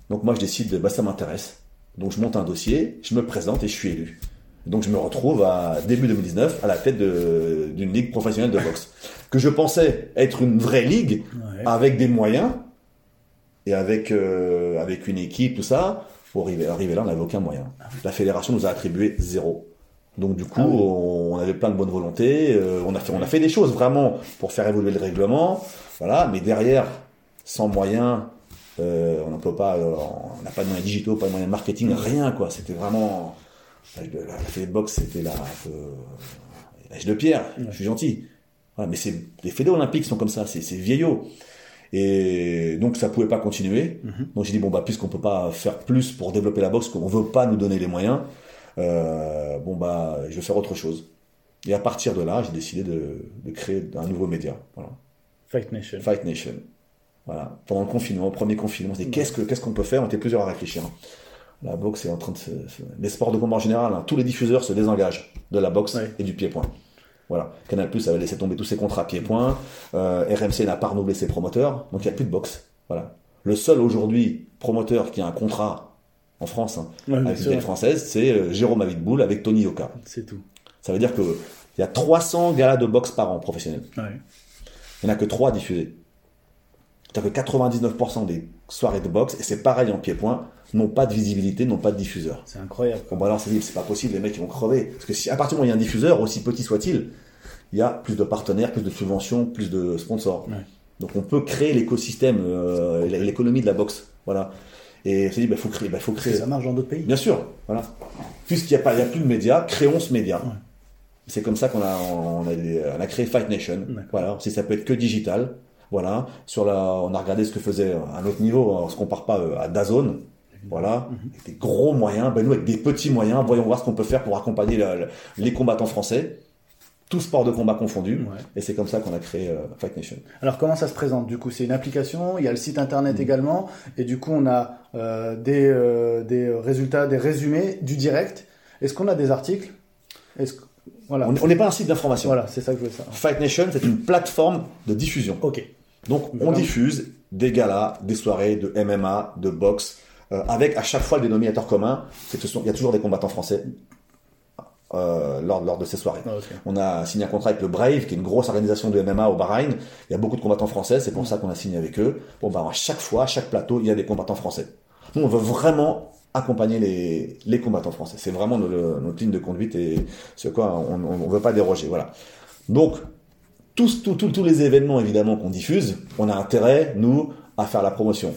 [SPEAKER 2] Donc moi je décide, de, bah ça m'intéresse. Donc je monte un dossier, je me présente et je suis élu. Donc je me retrouve à début 2019 à la tête d'une ligue professionnelle de boxe que je pensais être une vraie ligue
[SPEAKER 1] Ouais.
[SPEAKER 2] avec des moyens et avec euh, avec une équipe tout ça. Pour arriver, arriver là, on n'avait aucun moyen. La fédération nous a attribué zéro. Donc du coup,
[SPEAKER 1] Ah oui.
[SPEAKER 2] on avait plein de bonne volonté. euh, on a fait on a fait des choses vraiment pour faire évoluer le règlement. Voilà, mais derrière, sans moyens, euh, on ne peut pas, euh, on n'a pas de moyens digitaux, pas de moyens de marketing, rien quoi. C'était vraiment la, la, la boxe, c'était peu l'âge de pierre. Je suis gentil. Mais c'est les fédés olympiques sont comme ça, c'est vieillot. Et donc ça pouvait pas continuer.
[SPEAKER 1] Mhm.
[SPEAKER 2] Donc j'ai dit bon bah puisqu'on peut pas faire plus pour développer la boxe, qu'on veut pas nous donner les moyens, euh, bon bah je vais faire autre chose. Et à partir de là, j'ai décidé de, de créer un nouveau média. Voilà.
[SPEAKER 1] Fight Nation.
[SPEAKER 2] Fight Nation. Voilà. Pendant le confinement, au premier confinement, on s'est dit qu'est-ce que qu'est-ce qu'on peut faire? On était plusieurs à réfléchir. hein. La boxe est en train de se, les sports de combat en général, hein, tous les diffuseurs se désengagent de la boxe
[SPEAKER 1] Ouais.
[SPEAKER 2] et du pied-point. Voilà. Canal Plus avait laissé tomber tous ses contrats pied-point. Euh, RMC n'a pas renouvelé ses promoteurs, donc il n'y a plus de boxe. Voilà. Le seul aujourd'hui promoteur qui a un contrat en France hein,
[SPEAKER 1] Ouais,
[SPEAKER 2] avec une française, c'est euh, Jérôme Avidboul avec Tony Yoka.
[SPEAKER 1] C'est tout.
[SPEAKER 2] Ça veut dire que il y a 300 galas de boxe par an professionnels.
[SPEAKER 1] Ouais.
[SPEAKER 2] Il n'y en a que 3 diffusés. C'est-à-dire que 99% des soirées de boxe, et c'est pareil en pied-point, n'ont pas de visibilité, n'ont pas de diffuseur.
[SPEAKER 1] C'est incroyable.
[SPEAKER 2] Bon, alors, c'est dit, c'est pas possible, les mecs, ils vont crever. Parce que si, à partir du moment où il y a un diffuseur, aussi petit soit-il, il y a plus de partenaires, plus de subventions, plus de sponsors.
[SPEAKER 1] Ouais.
[SPEAKER 2] Donc, on peut créer l'écosystème, euh, l'économie de la boxe. Voilà. Et on s'est dit, bah, faut créer, bah, faut créer.
[SPEAKER 1] Ça marche dans d'autres pays.
[SPEAKER 2] Bien sûr, voilà. Puisqu'il n'y a pas, il y a plus de médias, créons ce média.
[SPEAKER 1] Ouais.
[SPEAKER 2] C'est comme ça qu'on a, on a, on a créé Fight Nation. Voilà. Si ça peut être que digital. Voilà. Sur la, on a regardé ce que faisait à un autre niveau. On se compare pas euh, à Dazone. Voilà.
[SPEAKER 1] Mhm.
[SPEAKER 2] Avec des gros moyens. Ben nous, avec des petits moyens, voyons voir ce qu'on peut faire pour accompagner la- la- les combattants français. Tous sports de combat confondus.
[SPEAKER 1] Ouais.
[SPEAKER 2] Et c'est comme ça qu'on a créé euh, Fight Nation.
[SPEAKER 1] Alors comment ça se présente? Du coup, c'est une application, il y a le site internet
[SPEAKER 2] Mm.
[SPEAKER 1] également, et du coup, on a euh, des, euh, des résultats, des résumés du direct. Est-ce qu'on a des articles? Est-ce que... Voilà,
[SPEAKER 2] On on n'est pas un site d'information.
[SPEAKER 1] voilà, c'est ça que je voulais savoir.
[SPEAKER 2] Fight Nation, c'est une plateforme de diffusion.
[SPEAKER 1] Ok.
[SPEAKER 2] Donc on diffuse des galas, des soirées de MMA, de boxe, euh, avec à chaque fois le dénominateur commun, c'est que ce sont, il y a toujours des combattants français euh, lors, lors de ces soirées.
[SPEAKER 1] Ah.
[SPEAKER 2] On a signé un contrat avec le Brave, qui est une grosse organisation de MMA au Bahreïn. Il y a beaucoup de combattants français, c'est pour ça qu'on a signé avec eux. Bon, bah, à chaque fois, à chaque plateau, il y a des combattants français. Nous, on veut vraiment accompagner les, les combattants français. C'est vraiment notre, notre, ligne de conduite et ce quoi on ne veut pas déroger. Voilà. Donc, tous, tous, tous, tous les événements évidemment qu'on diffuse, on a intérêt, nous, à faire la promotion.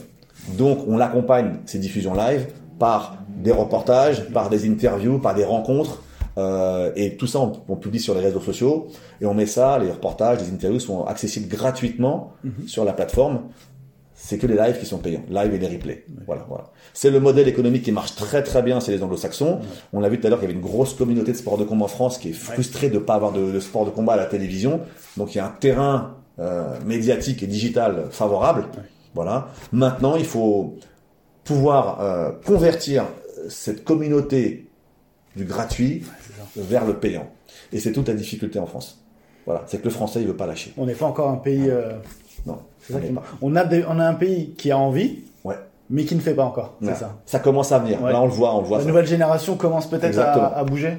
[SPEAKER 2] Donc, on l'accompagne, ces diffusions live, par des reportages, par des interviews, par des rencontres. Euh, et tout ça, on, on, publie sur les réseaux sociaux et on met ça, les reportages, les interviews sont accessibles gratuitement mm-hmm. sur la plateforme c'est que les lives qui sont payants, live et les replays. Voilà, voilà. C'est le modèle économique qui marche très très bien, c'est les anglo-saxons. On l'a vu tout à l'heure qu'il y avait une grosse communauté de sport de combat en France qui est frustrée de ne pas avoir de, de, sport de combat à la télévision. Donc il y a un terrain euh, médiatique et digital favorable. Voilà. Maintenant, il faut pouvoir euh, convertir cette communauté du gratuit vers le payant. Et c'est toute la difficulté en France. Voilà, c'est que le français il veut pas lâcher.
[SPEAKER 1] On n'est pas encore un pays. Euh...
[SPEAKER 2] Non.
[SPEAKER 1] C'est ça qui on a on a un pays qui a envie,
[SPEAKER 2] ouais.
[SPEAKER 1] mais qui ne fait pas encore. C'est ça.
[SPEAKER 2] Ça commence à venir.
[SPEAKER 1] Ouais.
[SPEAKER 2] Là, on le voit, on le voit.
[SPEAKER 1] La
[SPEAKER 2] ça.
[SPEAKER 1] nouvelle génération commence peut-être à, à, bouger.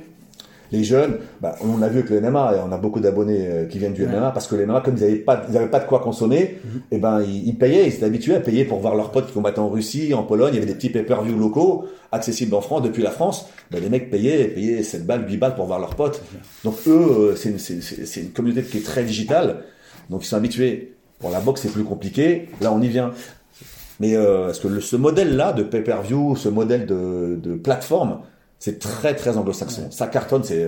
[SPEAKER 2] Les jeunes, bah, on l'a vu avec le MMA, et on a beaucoup d'abonnés euh, qui viennent du MMA parce que les MMA, comme ils n'avaient pas, ils avaient pas de quoi consommer, mm -hmm. et ben ils, ils, payaient, ils étaient habitués à payer pour voir leurs potes qui combattaient en Russie, en Pologne. Il y avait des petits pay-per-view locaux accessibles en France depuis la France. Ben, les mecs payaient, payaient 7 balles, 8 balles pour voir leurs potes. Donc eux, c'est une, une communauté qui est très digitale. Donc ils sont habitués Bon, la boxe, c'est plus compliqué. Là, on y vient. Mais euh, parce que le, ce modèle-là de pay-per-view, ce modèle de, de plateforme, c'est très très anglo-saxon. Ça cartonne. C'est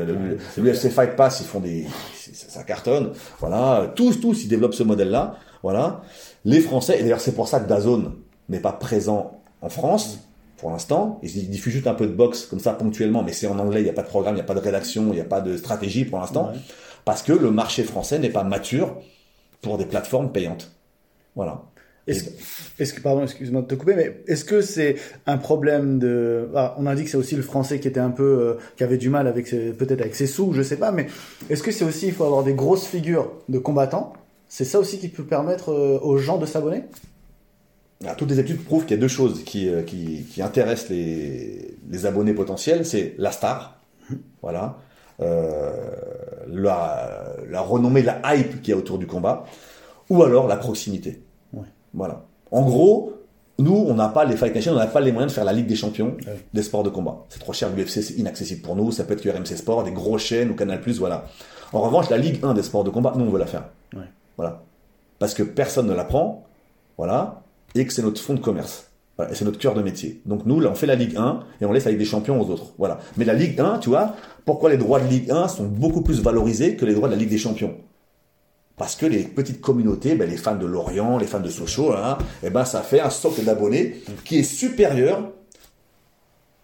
[SPEAKER 2] l'UFC Fight Pass, ils font des, ça cartonne. Voilà, tous tous ils développent ce modèle-là. Voilà. Les Français, et d'ailleurs c'est pour ça que Dazone n'est pas présent en France pour l'instant. Ils diffusent juste un peu de boxe comme ça ponctuellement, mais c'est en anglais. Il n'y a pas de programme, il n'y a pas de rédaction, il n'y a pas de stratégie pour l'instant, ouais. parce que le marché français n'est pas mature pour des plateformes payantes. Voilà.
[SPEAKER 1] Est-ce est que, pardon, excuse-moi de te couper, mais est-ce que c'est un problème de, ah, on a dit que c'est aussi le français qui était un peu, euh, qui avait du mal avec ses, peut-être avec ses sous, je sais pas, mais est-ce que c'est aussi, il faut avoir des grosses figures de combattants? C'est ça aussi qui peut permettre euh, aux gens de s'abonner?
[SPEAKER 2] Ah, toutes les études prouvent qu'il y a deux choses qui, euh, qui, qui intéressent les, les abonnés potentiels, c'est la star, voilà, euh, la, la renommée, la hype qu'il y a autour du combat, ou alors la proximité. Voilà. En gros, nous, on n'a pas les Fight Nation, on n'a pas les moyens de faire la Ligue des Champions
[SPEAKER 1] ouais.
[SPEAKER 2] des sports de combat. C'est trop cher, l'UFC, c'est inaccessible pour nous. Ça peut être que RMC Sport, des grosses chaînes ou Canal+, voilà. En revanche, la Ligue 1 des sports de combat, nous, on veut la faire.
[SPEAKER 1] Ouais.
[SPEAKER 2] Voilà. Parce que personne ne la prend, voilà, et que c'est notre fonds de commerce. Voilà, et c'est notre cœur de métier. Donc nous, là, on fait la Ligue 1 et on laisse la Ligue des Champions aux autres. Voilà. Mais la Ligue 1, tu vois, pourquoi les droits de Ligue 1 sont beaucoup plus valorisés que les droits de la Ligue des Champions? Parce que les petites communautés, ben, les fans de Lorient, les fans de Sochaux, hein, eh ben, ça fait un socle d'abonnés qui est supérieur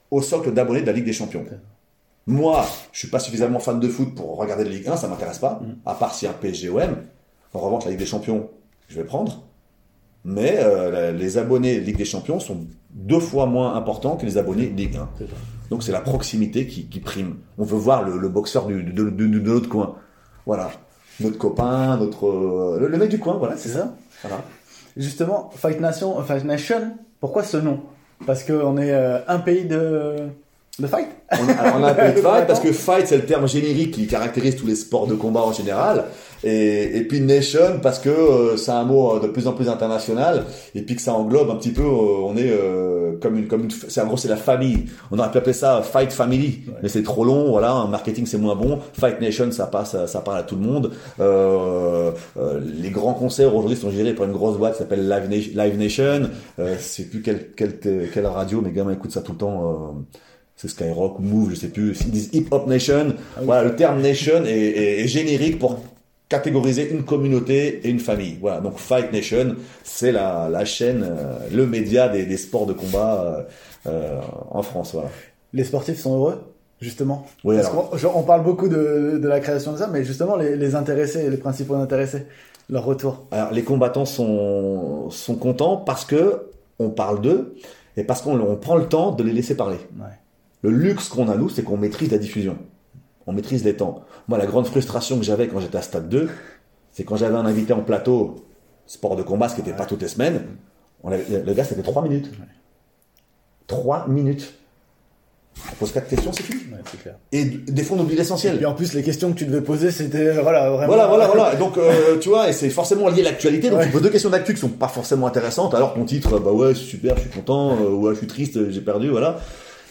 [SPEAKER 2] au socle d'abonnés de la Ligue des Champions. Moi, je suis pas suffisamment fan de foot pour regarder la Ligue 1, ça m'intéresse pas, à part si un PSGOM. En revanche, la Ligue des Champions, je vais prendre mais euh, les abonnés Ligue des Champions sont deux fois moins importants que les abonnés Ligue 1. Donc c'est la proximité qui, qui, prime. On veut voir le, le boxeur du, de, de, de, de, l'autre coin. Voilà. Notre copain, notre euh, le, le, mec du coin, voilà, c'est ça. Voilà.
[SPEAKER 1] Justement, Fight Nation, Fight Nation, pourquoi ce nom? Parce qu'on est euh, un pays de de fight?
[SPEAKER 2] On a, on a un pays de fight parce que fight c'est le terme générique qui caractérise tous les sports de combat en général et, et puis nation parce que euh, c'est un mot de plus en plus international et puis que ça englobe un petit peu euh, on est euh, comme une comme une c'est en gros c'est la famille on aurait pu appeler ça fight family ouais. mais c'est trop long voilà en marketing c'est moins bon fight nation ça passe ça parle à tout le monde euh, euh, les grands concerts aujourd'hui sont gérés par une grosse boîte qui s'appelle Live, Nation, Live Nation euh, c'est plus quelle, quelle quelle radio mes gamins écoutent ça tout le temps c'est Skyrock, Move, je sais plus, ils disent Hip Hop Nation. Ah oui. Voilà, le terme nation est, est, est, générique pour catégoriser une communauté et une famille. Voilà, donc Fight Nation, c'est la, la chaîne, euh, le média des, des, sports de combat euh, euh, en France. Voilà.
[SPEAKER 1] Les sportifs sont heureux justement
[SPEAKER 2] oui,
[SPEAKER 1] Parce
[SPEAKER 2] alors...
[SPEAKER 1] on, on, parle beaucoup de, de, la création de ça, mais justement les, les intéressés, les principaux intéressés, leur retour.
[SPEAKER 2] Alors les combattants sont, sont contents parce que on parle d'eux et parce qu'on prend le temps de les laisser parler.
[SPEAKER 1] Ouais.
[SPEAKER 2] Le luxe qu'on a, nous, c'est qu'on maîtrise la diffusion. On maîtrise les temps. Moi, la grande frustration que j'avais quand j'étais à Stade 2, c'est quand j'avais un invité en plateau, sport de combat, ce qui n'était pas toutes les semaines, on avait, le gars, c'était 3 minutes. 3 minutes. On pose quatre questions, c'est fini.
[SPEAKER 1] Ouais, c'est clair.
[SPEAKER 2] Et des fois, on oublie
[SPEAKER 1] Et
[SPEAKER 2] l'essentiel.
[SPEAKER 1] puis en plus, les questions que tu devais poser, c'était euh, voilà vraiment.
[SPEAKER 2] Voilà, voilà, voilà. Et Donc, euh, tu vois, et c'est forcément lié à l'actualité. Donc,
[SPEAKER 1] Ouais.
[SPEAKER 2] tu poses deux questions d'actu qui sont pas forcément intéressantes. Alors, ton titre, bah ouais, super, je suis content, euh, ouais, je suis triste, j'ai perdu, voilà.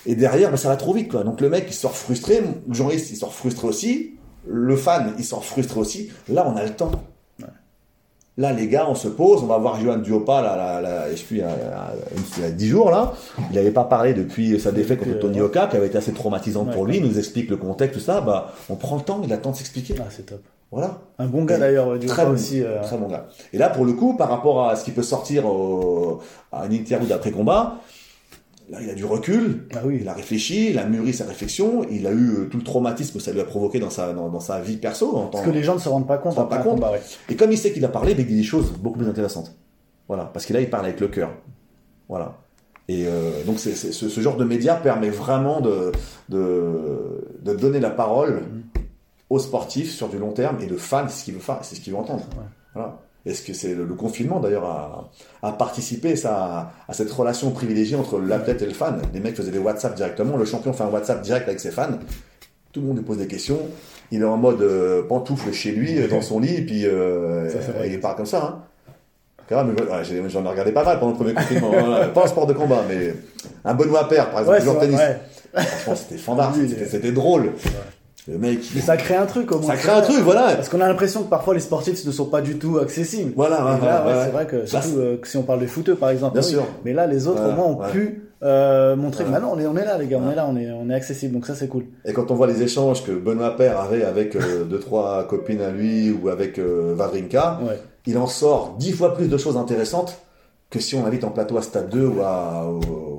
[SPEAKER 2] Et derrière, bah, ça va trop vite, quoi. Donc, le mec, il sort frustré, le journaliste, il sort frustré aussi, le fan, il sort frustré aussi. Là, on a le temps. Là, les gars, on se pose, on va voir Johan Duopa, là, là, là, je plus, il y a, il y a 10 jours, là. Il n'avait pas parlé depuis sa défaite contre
[SPEAKER 1] Depuis, euh,
[SPEAKER 2] Tony Oka, qui avait été assez traumatisante pour lui, il nous explique le contexte, tout ça, bah, on prend le temps, il a le temps de s'expliquer.
[SPEAKER 1] Ah, c'est top.
[SPEAKER 2] Voilà.
[SPEAKER 1] Un bon gars d'ailleurs, du
[SPEAKER 2] Très bon,
[SPEAKER 1] aussi. euh,
[SPEAKER 2] très bon gars. Et là, pour le coup, par rapport à ce qui peut sortir au- à une interview d'après-combat, là, il a du recul,
[SPEAKER 1] Ah oui.
[SPEAKER 2] il a réfléchi, il a mûri sa réflexion, il a eu euh, tout le traumatisme que ça lui a provoqué dans sa, dans, dans sa vie perso. en
[SPEAKER 1] Parce que les gens ne se rendent pas compte.
[SPEAKER 2] Se rendent pas compte.
[SPEAKER 1] combat, ouais.
[SPEAKER 2] Et comme il sait qu'il a parlé, ben, il dit des choses beaucoup plus intéressantes. Voilà. Parce que là, il parle avec le cœur. Voilà. Et euh, donc, ce, ce genre de média permet vraiment de, de, de donner la parole
[SPEAKER 1] Mhm.
[SPEAKER 2] aux sportifs sur du long terme et le fan, c'est ce qu'il veut faire, c'est ce qu'il veut entendre.
[SPEAKER 1] Ouais.
[SPEAKER 2] Voilà. Est-ce que c'est le, confinement d'ailleurs a, a participé ça, à cette relation privilégiée entre l'athlète et le fan? Les mecs faisaient des WhatsApp directement, le champion fait un WhatsApp direct avec ses fans, tout le monde lui pose des questions, il est en mode euh, pantoufle chez lui, euh, dans son lit, et puis euh,
[SPEAKER 1] Ça,
[SPEAKER 2] il part comme ça. Hein. Ouais, j'en ai regardé pas mal pendant le premier confinement, hein. pas en sport de combat, mais un Benoît Père par exemple,
[SPEAKER 1] Ouais,
[SPEAKER 2] joueur de tennis.
[SPEAKER 1] ouais.
[SPEAKER 2] Franchement, c'était
[SPEAKER 1] est-
[SPEAKER 2] c'était drôle. Le mec,
[SPEAKER 1] Mais ça crée un truc au moins.
[SPEAKER 2] ça crée un truc, voilà.
[SPEAKER 1] Parce qu'on a l'impression que parfois les sportifs ne sont pas du tout accessibles.
[SPEAKER 2] Voilà, ouais,
[SPEAKER 1] là,
[SPEAKER 2] ouais,
[SPEAKER 1] ouais,
[SPEAKER 2] ouais.
[SPEAKER 1] c'est vrai que surtout euh, si on parle des footeux par exemple.
[SPEAKER 2] Bien
[SPEAKER 1] oui.
[SPEAKER 2] sûr.
[SPEAKER 1] Mais là, les autres au moins ont pu euh, montrer que maintenant on est, on est là, les gars, on est là, on est, on est accessible. Donc ça, c'est cool.
[SPEAKER 2] Et quand on voit les échanges que Benoît Père avait avec euh, deux trois copines à lui ou avec euh, Vavrinka, il en sort dix fois plus de choses intéressantes que si on invite en plateau à Stade 2 ou à, au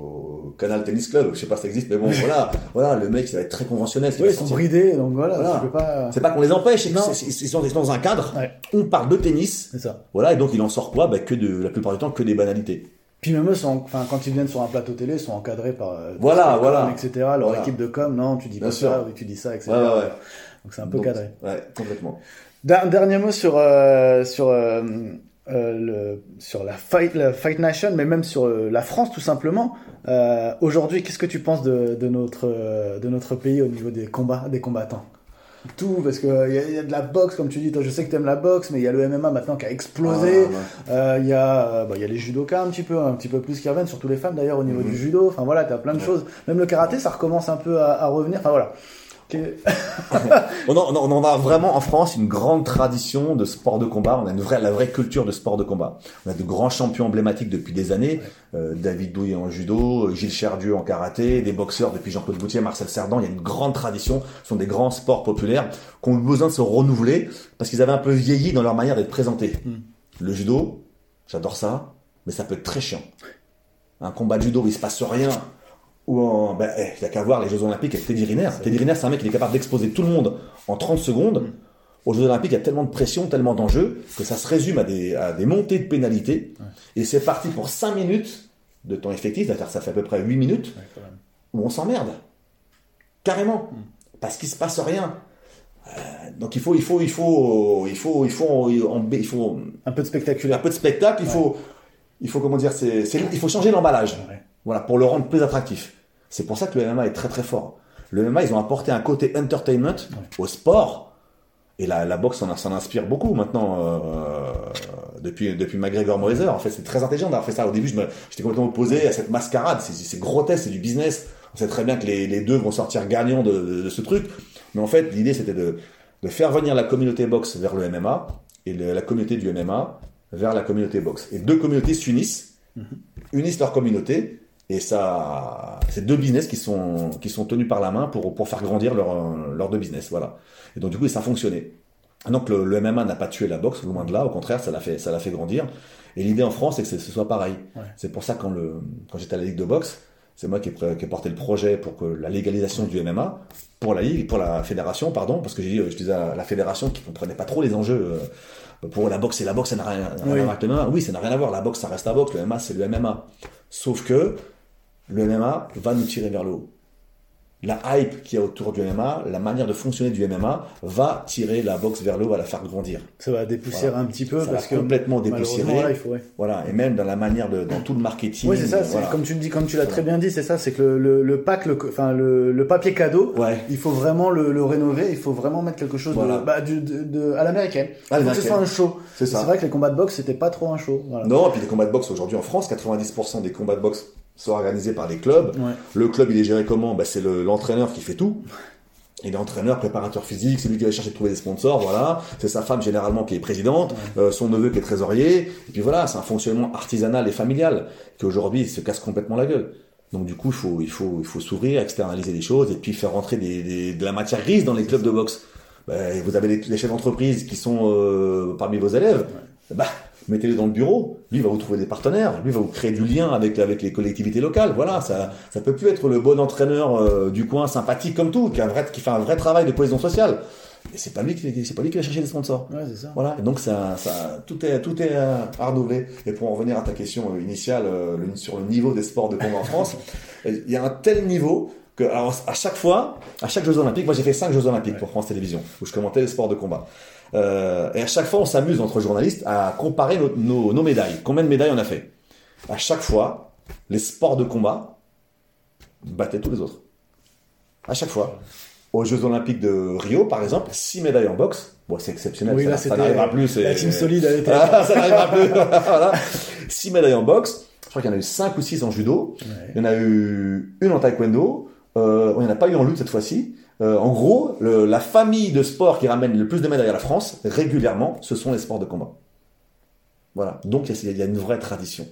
[SPEAKER 2] Canal Tennis Club. Je sais pas si ça existe, mais bon, voilà, voilà, le mec, il va être très conventionnel. va
[SPEAKER 1] ils sont bridés, donc voilà,
[SPEAKER 2] Voilà.
[SPEAKER 1] pas.
[SPEAKER 2] C'est pas qu'on les empêche,
[SPEAKER 1] Non.
[SPEAKER 2] ils sont dans un cadre.
[SPEAKER 1] Ouais.
[SPEAKER 2] On parle de tennis,
[SPEAKER 1] C'est ça.
[SPEAKER 2] voilà, et donc il en sort quoi? Bah, Que de la plupart du temps que des banalités.
[SPEAKER 1] Puis même eux, sont, enfin, quand ils viennent sur un plateau télé, ils sont encadrés par euh,
[SPEAKER 2] Voilà, voilà.
[SPEAKER 1] etc. Leur
[SPEAKER 2] Voilà.
[SPEAKER 1] équipe de com, non, tu dis
[SPEAKER 2] Bien
[SPEAKER 1] pas
[SPEAKER 2] sûr.
[SPEAKER 1] ça, oui, tu dis ça, etc.
[SPEAKER 2] Ouais, ouais, ouais.
[SPEAKER 1] Donc c'est un peu
[SPEAKER 2] Donc,
[SPEAKER 1] cadré.
[SPEAKER 2] Ouais, complètement.
[SPEAKER 1] Der- Dernier mot sur euh, sur euh, euh, le sur la fight la Fight Nation, mais même sur euh, la France tout simplement. Euh, Aujourd'hui, qu'est-ce que tu penses de, de notre euh, de notre pays au niveau des combats des combattants? Tout parce que il y, a- il y a de la boxe comme tu dis. Toi, je sais que tu aimes la boxe, mais il y a le MMA maintenant qui a explosé.
[SPEAKER 2] Ah, ouais.
[SPEAKER 1] Euh, Il y a euh, bah, il y a les judokas un petit peu un petit peu plus qui reviennent, surtout les femmes d'ailleurs au niveau
[SPEAKER 2] Mhm.
[SPEAKER 1] du judo. Enfin voilà, t'as plein de
[SPEAKER 2] Ouais.
[SPEAKER 1] choses. Même le karaté, ça recommence un peu à, à revenir. Enfin voilà.
[SPEAKER 2] On en, on en a vraiment en France une grande tradition de sport de combat. On a une vraie, la vraie culture de sport de combat. On a de grands champions emblématiques depuis des années. Euh, David Douillet en judo, euh, Gilles Cherdieu en karaté, des boxeurs depuis Jean-Claude Boutier, Marcel Cerdan. Il y a une grande tradition. Ce sont des grands sports populaires qui ont besoin de se renouveler parce qu'ils avaient un peu vieilli dans leur manière d'être présentés.
[SPEAKER 1] Mm.
[SPEAKER 2] Le judo, j'adore ça, mais ça peut être très chiant. Un combat de judo il se passe rien, ou en, ben, il y a qu'à voir les Jeux Olympiques avec Teddy Riner. Teddy Riner, c'est un mec qui est capable d'exposer tout le monde en 30 secondes.
[SPEAKER 1] Mm.
[SPEAKER 2] Aux Jeux Olympiques, il y a tellement de pression, tellement d'enjeux, que ça se résume à des, à des montées de pénalités. Et c'est parti pour 5 minutes de temps effectif, c'est-à-dire ça fait à peu près 8 minutes,
[SPEAKER 1] Ouais,
[SPEAKER 2] où on s'emmerde. Carrément.
[SPEAKER 1] Mm.
[SPEAKER 2] Parce qu'il se passe rien. Euh, donc il faut, il faut, il faut, il faut, il faut, il faut, il faut
[SPEAKER 1] Un peu de
[SPEAKER 2] un
[SPEAKER 1] spectaculaire.
[SPEAKER 2] peu de spectacle, il faut, il faut comment dire, c'est, il faut changer l'emballage. Voilà, pour le rendre plus attractif. C'est pour ça que le MMA est très très fort. Le MMA, ils ont apporté un côté entertainment au sport. Et la, la boxe s'en, s'en inspire beaucoup maintenant euh, depuis, depuis McGregor Moiser. En fait, c'est très intelligent d'avoir fait ça. Au début, j'étais complètement opposé à cette mascarade. C'est, c'est grotesque, c'est du business. On sait très bien que les, les deux vont sortir gagnants de, de- de ce truc. Mais en fait, l'idée, c'était de, de faire venir la communauté boxe vers le MMA et le- la communauté du MMA vers la communauté boxe. Et deux communautés s'unissent, unissent leur communauté et ça, c'est deux business qui sont, qui sont tenus par la main pour, pour faire grandir leur, leurs deux business, voilà. Et donc, du coup, ça a fonctionné. Donc, le, le MMA n'a pas tué la boxe, loin de là, au contraire, ça l'a fait, ça l'a fait grandir. Et l'idée en France, c'est que ce soit pareil.
[SPEAKER 1] Ouais.
[SPEAKER 2] C'est pour ça, quand le, quand j'étais à la Ligue de boxe, c'est moi qui ai, qui ai porté le projet pour que la légalisation du MMA, pour la Ligue, pour la fédération, pardon, parce que j'ai dit, euh, je disais à la fédération qui comprenait pas trop les enjeux, euh, pour la boxe, c'est la boxe, ça n'a rien, rien
[SPEAKER 1] Oui.
[SPEAKER 2] à voir avec le MMA. Oui, ça n'a rien à voir. La boxe, ça reste la boxe. Le MMA, c'est le MMA. Sauf que le MMA va nous tirer vers le haut. la hype qu'il y a autour du MMA, la manière de fonctionner du MMA va tirer la boxe vers le haut, va la faire grandir.
[SPEAKER 1] Ça va dépoussiérer un petit peu
[SPEAKER 2] Ça
[SPEAKER 1] parce
[SPEAKER 2] va
[SPEAKER 1] que
[SPEAKER 2] complètement dépoussiérer.
[SPEAKER 1] là.
[SPEAKER 2] Voilà, et même dans la manière de, dans tout le marketing.
[SPEAKER 1] Oui, c'est ça.
[SPEAKER 2] voilà.
[SPEAKER 1] Comme tu dis, comme tu l'as très bien dit, c'est ça. C'est que le, le, le pack, le, enfin le, le papier cadeau,
[SPEAKER 2] Ouais.
[SPEAKER 1] il faut vraiment le, rénover. Il faut vraiment mettre quelque chose de, bah, du- de, de- à l'américaine.
[SPEAKER 2] À
[SPEAKER 1] Il faut que ce soit un show.
[SPEAKER 2] C'est
[SPEAKER 1] vrai que les combats de boxe c'était pas trop un show.
[SPEAKER 2] Non, et puis les combats de boxe aujourd'hui en France, 90% des combats de boxe sont organisés par des clubs.
[SPEAKER 1] Ouais.
[SPEAKER 2] Le club, il est géré comment? Bah, C'est le- l'entraîneur qui fait tout. Il est entraîneur, préparateur physique, c'est lui qui va chercher de trouver des sponsors, voilà. C'est sa femme généralement qui est présidente, euh, son neveu qui est trésorier. Et puis voilà, c'est un fonctionnement artisanal et familial qui aujourd'hui se casse complètement la gueule. Donc du coup, il faut, il faut, il faut s'ouvrir, externaliser des choses et puis faire rentrer des, des- de la matière grise dans les clubs de boxe. Ben, vous avez les, les chefs d'entreprise qui sont euh, parmi vos élèves. Bah, mettez-les dans le bureau. Lui va vous trouver des partenaires. Lui va vous créer du lien avec avec les collectivités locales. Voilà, ça ça peut plus être le bon entraîneur euh, du coin sympathique comme tout, qui a un vrai qui fait un vrai travail de cohésion sociale. Et c'est pas lui qui c'est pas lui qui va chercher des sponsors.
[SPEAKER 1] Ouais, c'est ça.
[SPEAKER 2] Voilà, et donc ça, ça, tout est, tout est à renouveler. Et pour en revenir à ta question euh, initiale euh, le- sur le niveau des sports de combat en France, il y a un tel niveau que, alors, à chaque fois, à chaque Jeux Olympiques, moi j'ai fait cinq Jeux Olympiques pour France Télévisions, où je commentais les sports de combat. Euh, et à chaque fois, on s'amuse entre journalistes à comparer nos, nos, nos médailles. Combien de médailles on a fait? À chaque fois, les sports de combat battaient tous les autres. À chaque fois. Aux Jeux Olympiques de Rio, par exemple, six médailles en boxe. Bon, c'est exceptionnel.
[SPEAKER 1] Oui,
[SPEAKER 2] ça,
[SPEAKER 1] là,
[SPEAKER 2] ça
[SPEAKER 1] c'était
[SPEAKER 2] n'arrivera plus.
[SPEAKER 1] La team solide, elle était.
[SPEAKER 2] ah, ça n'arrivera plus. voilà. Six médailles en boxe. Je crois qu'il y en a eu cinq ou six en judo.
[SPEAKER 1] Ouais.
[SPEAKER 2] Il y en a eu une en taekwondo. Euh, il n'y en a pas eu en lutte cette fois-ci. Euh, en gros, le- la famille de sports qui ramène le plus de médailles à la France, régulièrement, ce sont les sports de combat. Voilà. Donc, il y y a une vraie tradition.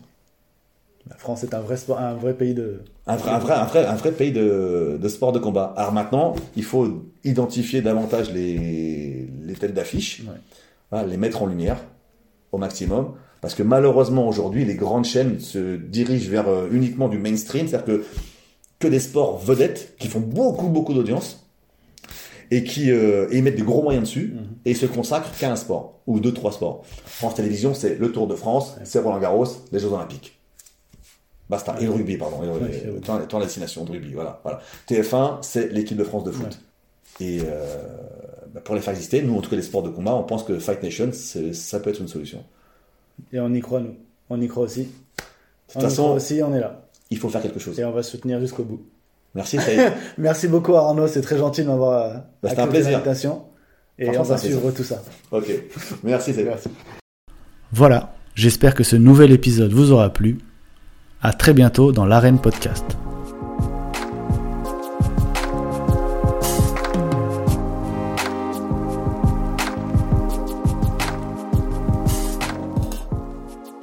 [SPEAKER 1] La France est un vrai sport, un vrai pays de.
[SPEAKER 2] Un vrai, un vrai, un vrai, un vrai pays de, de sport de combat. Alors maintenant, il faut identifier davantage les, les têtes d'affiche,
[SPEAKER 1] Ouais.
[SPEAKER 2] Voilà, les mettre en lumière au maximum. Parce que malheureusement aujourd'hui, les grandes chaînes se dirigent vers euh, uniquement du mainstream, c'est-à-dire que que des sports vedettes qui font beaucoup beaucoup d'audience et qui euh, et ils mettent des gros moyens dessus
[SPEAKER 1] Mhm.
[SPEAKER 2] et ils se consacrent qu'à un sport ou deux trois sports. France Télévisions, c'est le Tour de France, c'est Roland Garros, les Jeux Olympiques. Basta. Et le rugby, pardon. Et le-
[SPEAKER 1] Ouais,
[SPEAKER 2] destination de rugby, voilà. voilà. TF1, c'est l'équipe de France de foot. Et euh, bah, pour les faire exister, nous, en tout cas les sports de combat, on pense que Fight Nation, ça peut être une solution.
[SPEAKER 1] Et on y croit, nous. On y croit aussi.
[SPEAKER 2] De
[SPEAKER 1] on
[SPEAKER 2] toute
[SPEAKER 1] y
[SPEAKER 2] façon,
[SPEAKER 1] croit aussi, on est là.
[SPEAKER 2] il faut faire quelque chose.
[SPEAKER 1] Et on va soutenir jusqu'au bout.
[SPEAKER 2] Merci, Saïd.
[SPEAKER 1] Merci beaucoup Arnaud, c'est très gentil de m'avoir euh,
[SPEAKER 2] Bah, c'était un plaisir.
[SPEAKER 1] l'invitation. Et on va
[SPEAKER 2] plaisir.
[SPEAKER 1] suivre tout ça.
[SPEAKER 2] ok. Merci, Saïd.
[SPEAKER 1] Merci.
[SPEAKER 3] Voilà, j'espère que ce nouvel épisode vous aura plu. À très bientôt dans l'Arène Podcast.